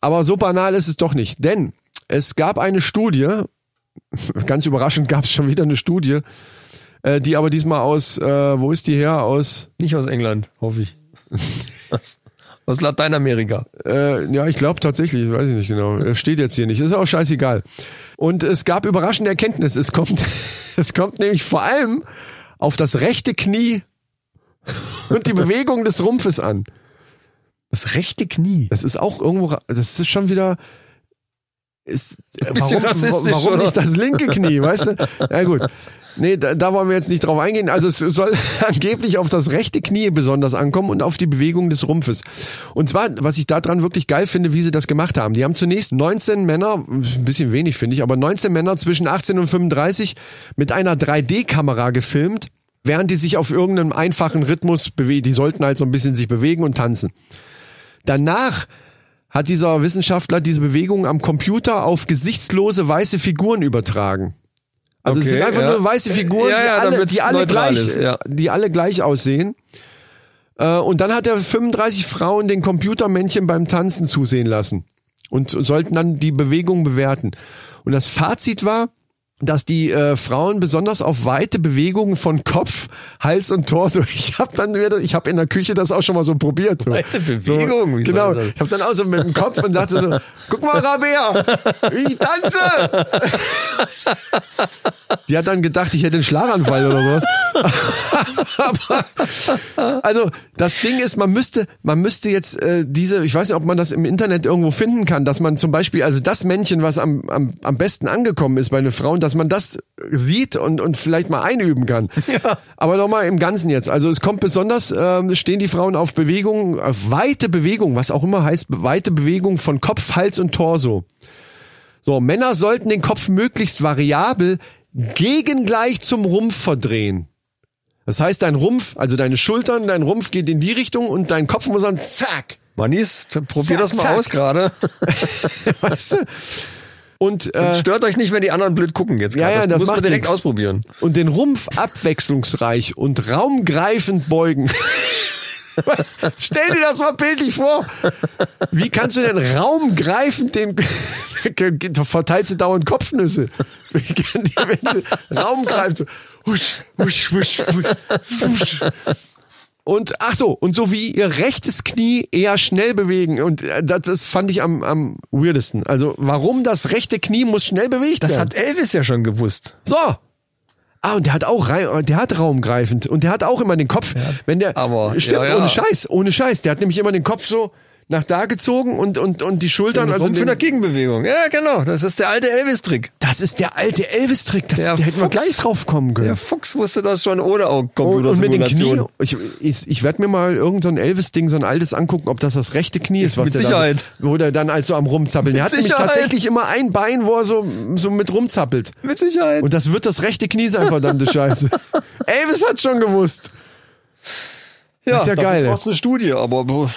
Aber so banal ist es doch nicht. Denn es gab eine Studie, [LAUGHS] ganz überraschend gab es schon wieder eine Studie, äh, die aber diesmal aus, äh, wo ist die her? Aus, Nicht aus England, hoffe ich. aus, [LAUGHS] aus Lateinamerika. äh, ja, ich glaube tatsächlich, weiß ich nicht genau. Äh, Steht jetzt hier nicht. Ist auch scheißegal. Und es gab überraschende Erkenntnis. Es kommt, [LAUGHS] es kommt nämlich vor allem auf das rechte Knie [LAUGHS] und die Bewegung des Rumpfes an. Das rechte Knie. Das ist auch irgendwo, das ist schon wieder, ist, warum, warum nicht das linke Knie, weißt du? Ja gut. Nee, da, da wollen wir jetzt nicht drauf eingehen. Also es soll [LAUGHS] angeblich auf das rechte Knie besonders ankommen und auf die Bewegung des Rumpfes. Und zwar, was ich daran wirklich geil finde, wie sie das gemacht haben. Die haben zunächst 19 Männer, ein bisschen wenig finde ich, aber 19 Männer zwischen 18 und 35 mit einer 3D-Kamera gefilmt, während die sich auf irgendeinem einfachen Rhythmus bewegen. Die sollten halt so ein bisschen sich bewegen und tanzen. Danach hat dieser Wissenschaftler diese Bewegung am Computer auf gesichtslose weiße Figuren übertragen. Also es Okay, sind einfach ja. nur weiße Figuren, Ja, ja, die, alle, die, alle gleich, ist, die alle gleich aussehen. Äh, Und dann hat er 35 Frauen den Computermännchen beim Tanzen zusehen lassen und sollten dann die Bewegung bewerten. Und das Fazit war, dass die äh, Frauen besonders auf weite Bewegungen von Kopf, Hals und Torso. [LAUGHS] Ich habe dann wieder, ich habe in der Küche das auch schon mal so probiert. So. Weite Bewegung, So, genau. Ich habe dann auch so mit dem Kopf und dachte so, [LAUGHS] guck mal, Rabea, wie ich tanze. [LAUGHS] Die hat dann gedacht, ich hätte einen Schlaganfall oder sowas. Aber, also das Ding ist, man müsste, man müsste jetzt äh, diese, ich weiß nicht, ob man das im Internet irgendwo finden kann, dass man zum Beispiel, also das Männchen, was am, am, am besten angekommen ist bei den Frauen, dass man das sieht und, und vielleicht mal einüben kann. Ja. Aber nochmal im Ganzen jetzt. Also es kommt besonders, ähm, stehen die Frauen auf Bewegungen, auf weite Bewegungen, was auch immer heißt, weite Bewegungen von Kopf, Hals und Torso. So, Männer sollten den Kopf möglichst variabel gegengleich zum Rumpf verdrehen. Das heißt, dein Rumpf, also deine Schultern, dein Rumpf geht in die Richtung und dein Kopf muss dann zack. Mannis, probier das mal Zack, zack. aus gerade. [LAUGHS] Weißt du? Und, äh, Stört euch nicht, wenn die anderen blöd gucken jetzt Ja, gerade. ja, das muss man direkt nix. ausprobieren. und den Rumpf abwechslungsreich und raumgreifend beugen. [LAUGHS] Stell dir das mal bildlich vor. Wie kannst du denn raumgreifend den du [LAUGHS] verteilst du dauernd Kopfnüsse. Wie kann die, wenn du raumgreifend so husch, husch, husch, husch. Und ach so, und so wie ihr rechtes Knie eher schnell bewegen und äh, das, das fand ich am, am weirdesten. Also warum das rechte Knie muss schnell bewegt Das werden? hat Elvis ja schon gewusst. So. Ah, und der hat auch rein, der hat raumgreifend und der hat auch immer den Kopf, wenn der aber- stimmt ja, ja. ohne Scheiß, ohne Scheiß, der hat nämlich immer den Kopf so nach da gezogen und und und die Schultern Also also Rumpf in der den, Gegenbewegung. Ja, genau. Das ist der alte Elvis-Trick. das ist der alte Elvis Trick, das Der da hätten wir gleich drauf kommen können. Der Fuchs wusste das schon ohne und, und mit den Knie, Computersimulation. ich, ich, ich werde mir mal irgendein so Elvis-Ding, so ein altes angucken, ob das das rechte Knie ist, was Mit der Sicherheit. Da, wo der dann als so am rumzappeln. Der Mit hat nämlich Sicherheit. tatsächlich immer ein Bein, wo er so, so mit rumzappelt. Mit Sicherheit. Und das wird das rechte Knie sein, verdammte Scheiße. [LAUGHS] Elvis hat schon gewusst. ja, ist ja geil. brauchst du eine Studie, aber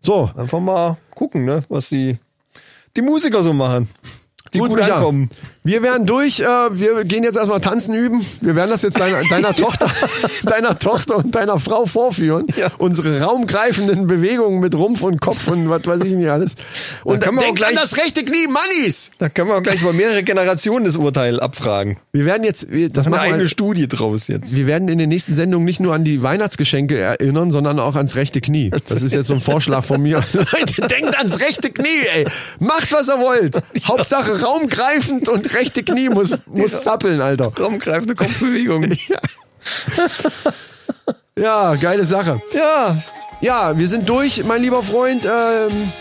So, einfach mal gucken, ne, was die, die Musiker so machen. Die gut, Micha. ankommen. Wir werden durch. Äh, wir gehen jetzt erstmal tanzen üben. Wir werden das jetzt deiner, [LAUGHS] deiner Tochter, deiner Tochter und deiner Frau vorführen. Ja. Unsere raumgreifenden Bewegungen mit Rumpf und Kopf und was weiß ich nicht alles. Und können wir denk auch an gleich- das rechte Knie, Mannis. Da können wir auch gleich über mehrere Generationen das Urteil abfragen. Wir werden jetzt, wir, das Eine machen wir, Studie draus jetzt. wir werden in den nächsten Sendungen nicht nur an die Weihnachtsgeschenke erinnern, sondern auch ans rechte Knie. Das ist jetzt so ein Vorschlag von mir. [LAUGHS] Leute, denkt ans rechte Knie, ey. Macht, was ihr wollt. Hauptsache raumgreifend und rechte Knie muss, [LAUGHS] muss zappeln, Alter. Raumgreifende Kopfbewegung. [LAUGHS] Ja, geile Sache. ja, Ja, wir sind durch, mein lieber Freund. Ähm,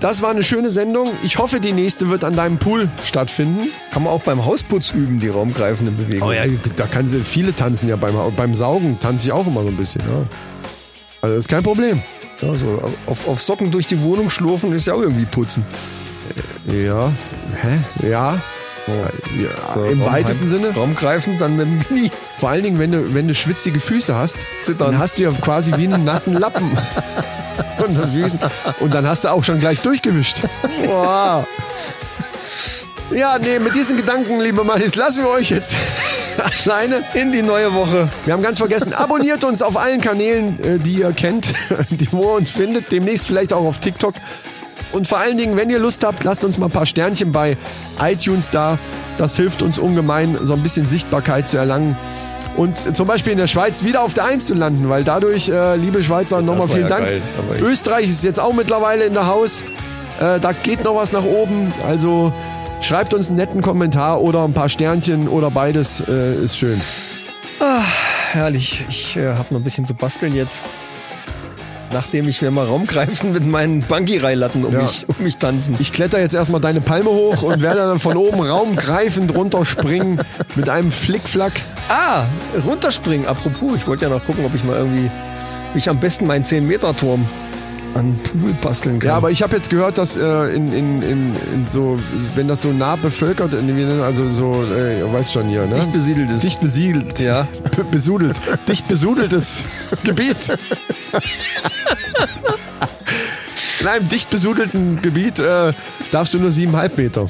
das war eine schöne Sendung. Ich hoffe, die nächste wird an deinem Pool stattfinden. kann man auch beim Hausputz üben, die raumgreifende Bewegung. Oh ja, da kann sie, viele tanzen ja beim, beim Saugen tanze ich auch immer so ein bisschen. Ja. Also das ist kein Problem. Ja, so auf, auf Socken durch die Wohnung schlurfen ist ja auch irgendwie putzen. Ja. Hä? Ja. Ja So, Im weitesten Sinne. Raumgreifend, dann mit dem Knie. Vor allen Dingen, wenn du, wenn du schwitzige Füße hast, Zittern. dann hast du ja quasi wie einen nassen Lappen. [LAUGHS] unter den Füßen. Und dann hast du auch schon gleich durchgewischt. Wow. Ja, nee, mit diesen Gedanken, liebe Mannis, lassen wir euch jetzt [LAUGHS] alleine. In die neue Woche. Wir haben ganz vergessen, abonniert uns auf allen Kanälen, äh, die ihr kennt, [LAUGHS] die, wo ihr uns findet. Demnächst vielleicht auch auf TikTok. Und vor allen Dingen, wenn ihr Lust habt, lasst uns mal ein paar Sternchen bei iTunes da. Das hilft uns ungemein, so ein bisschen Sichtbarkeit zu erlangen. Und zum Beispiel in der Schweiz wieder auf der Eins zu landen, weil dadurch, äh, liebe Schweizer, nochmal vielen ja Dank. geil, Österreich ist jetzt auch mittlerweile in der Haus. Äh, da geht noch was nach oben. Also schreibt uns einen netten Kommentar oder ein paar Sternchen oder beides. Äh, ist schön. Herrlich. Ich äh, habe noch ein bisschen zu basteln jetzt. Nachdem ich mir mal Raum greifen mit meinen Bungee-Reilatten um, Ja. mich, um mich tanzen. Ich kletter jetzt erstmal deine Palme hoch und werde dann von oben raumgreifend runterspringen mit einem Flickflack. Ah, runterspringen. Apropos, ich wollte ja noch gucken, ob ich mal irgendwie, wie ich am besten meinen 10-Meter-Turm an Pool basteln kann. Ja, aber ich habe jetzt gehört, dass äh, in, in, in, in so, wenn das so nah bevölkert, also so, äh, weißt schon hier, ne? Dicht besiedelt ist. Dicht besiedelt. Ja. [LAUGHS] Besudelt. Dicht besudeltes [LAUGHS] Gebiet. In einem dicht besudelten Gebiet äh, darfst du nur siebeneinhalb Meter.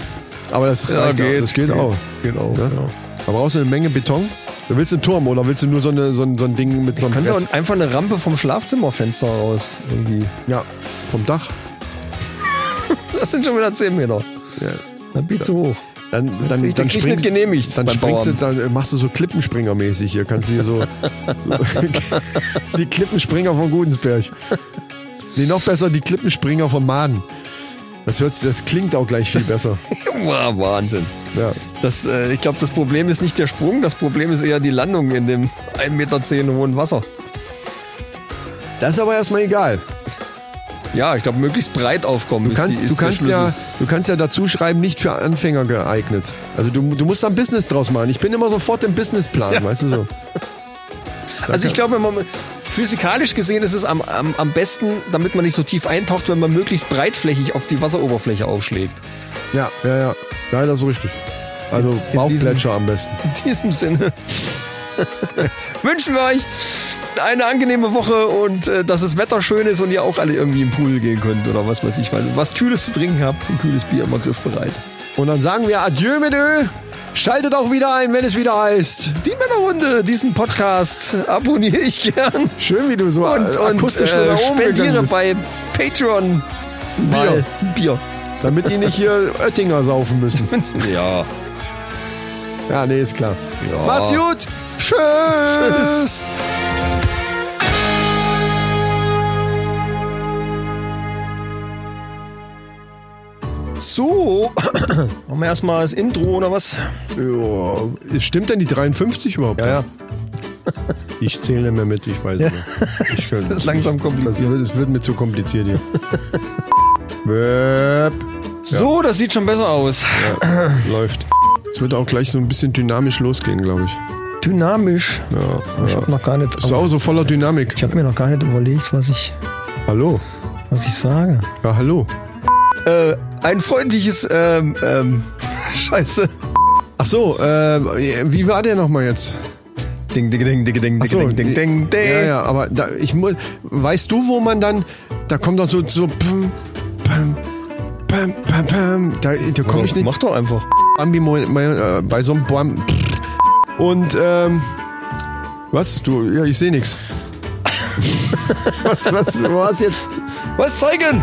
Aber das Ja, reicht auch. geht, Das geht, geht, auch. geht auch, Ne? ja. Da brauchst du eine Menge Beton. Du willst einen Turm oder willst du nur so, eine, so, ein, so ein Ding mit so einem Könnte Brett? einfach eine Rampe vom Schlafzimmerfenster raus. Irgendwie. Ja, vom Dach. [LAUGHS] Das sind schon wieder 10 Meter. Ja. Dann bin ich zu hoch. Dann, dann, ich- dann ich springst, nicht genehmigt Dann springst du, dann äh, machst du so Klippenspringer-mäßig hier. Kannst du hier so, so [LAUGHS] [LAUGHS] die Klippenspringer von Gudensberg. Nee, noch besser die Klippenspringer von Maden. Das, hört, das klingt auch gleich viel besser. [LAUGHS] Wow, Wahnsinn. Ja. Das, äh, ich glaube, das Problem ist nicht der Sprung, das Problem ist eher die Landung in dem [LAUGHS] 1,10 Meter hohen Wasser. Das ist aber erstmal egal. Ja, ich glaube, möglichst breit aufkommen. Du kannst, du, kannst ja, du kannst ja dazu schreiben, nicht für Anfänger geeignet. Also du, du musst da ein Business draus machen. Ich bin immer sofort im Businessplan, Ja. weißt du so. Also ich glaube, wenn man physikalisch gesehen ist es am, am, am besten, damit man nicht so tief eintaucht, wenn man möglichst breitflächig auf die Wasseroberfläche aufschlägt. Ja, ja, ja. Ja, das ist richtig. Also Bauchplätscher am besten. [LAUGHS] In diesem Sinne [LAUGHS] wünschen wir euch eine angenehme Woche und äh, dass das Wetter schön ist und ihr auch alle irgendwie im Pool gehen könnt oder was weiß ich, weil was Kühles zu trinken habt, ein kühles Bier immer griffbereit. Und dann sagen wir Adieu mit Ö. Schaltet auch wieder ein, wenn es wieder heißt. Die Männerrunde, diesen Podcast abonniere ich gern Schön, wie du so und, und akustisch so äh, nach oben gegangen spendiere bei Patreon mal Bier. Damit die nicht hier Oettinger saufen müssen. [LAUGHS] Ja. Ja, nee, ist klar. Ja. Macht's gut. Tschüss. So, [CLEARS THROAT] machen wir erstmal das Intro oder was? Ja, stimmt denn die 53 überhaupt? Ja, ja. Ich zähle nicht mehr mit, ich weiß nicht mehr. Ich Das ist langsam kompliziert. Das, das wird mir zu kompliziert hier. Wöp. So, das sieht schon besser aus. Läuft. Es wird auch gleich so ein bisschen dynamisch losgehen, glaube ich. Dynamisch. Ja, Ich ja. habe noch gar nicht. Ist auch so voller Dynamik. Ich habe mir noch gar nicht überlegt, was ich, Hallo. was ich sage. Ja, hallo. Äh, ein freundliches, ähm, ähm, [LAUGHS] Scheiße. Ach so, äh, wie war der nochmal jetzt? Ding, ding, ding, ding, ding, so, ding, ding, ding, ding. Ja, ja, aber da, ich muss, weißt du, wo man dann, da kommt doch so, so, pam, pam, pam, pam, pam, da, da komme ich nicht. Mach doch einfach. Bambi äh, bei so einem Bam. Und, ähm, was? Du, ja, ich sehe nichts. [LAUGHS] was, was, was jetzt? Was zeigen?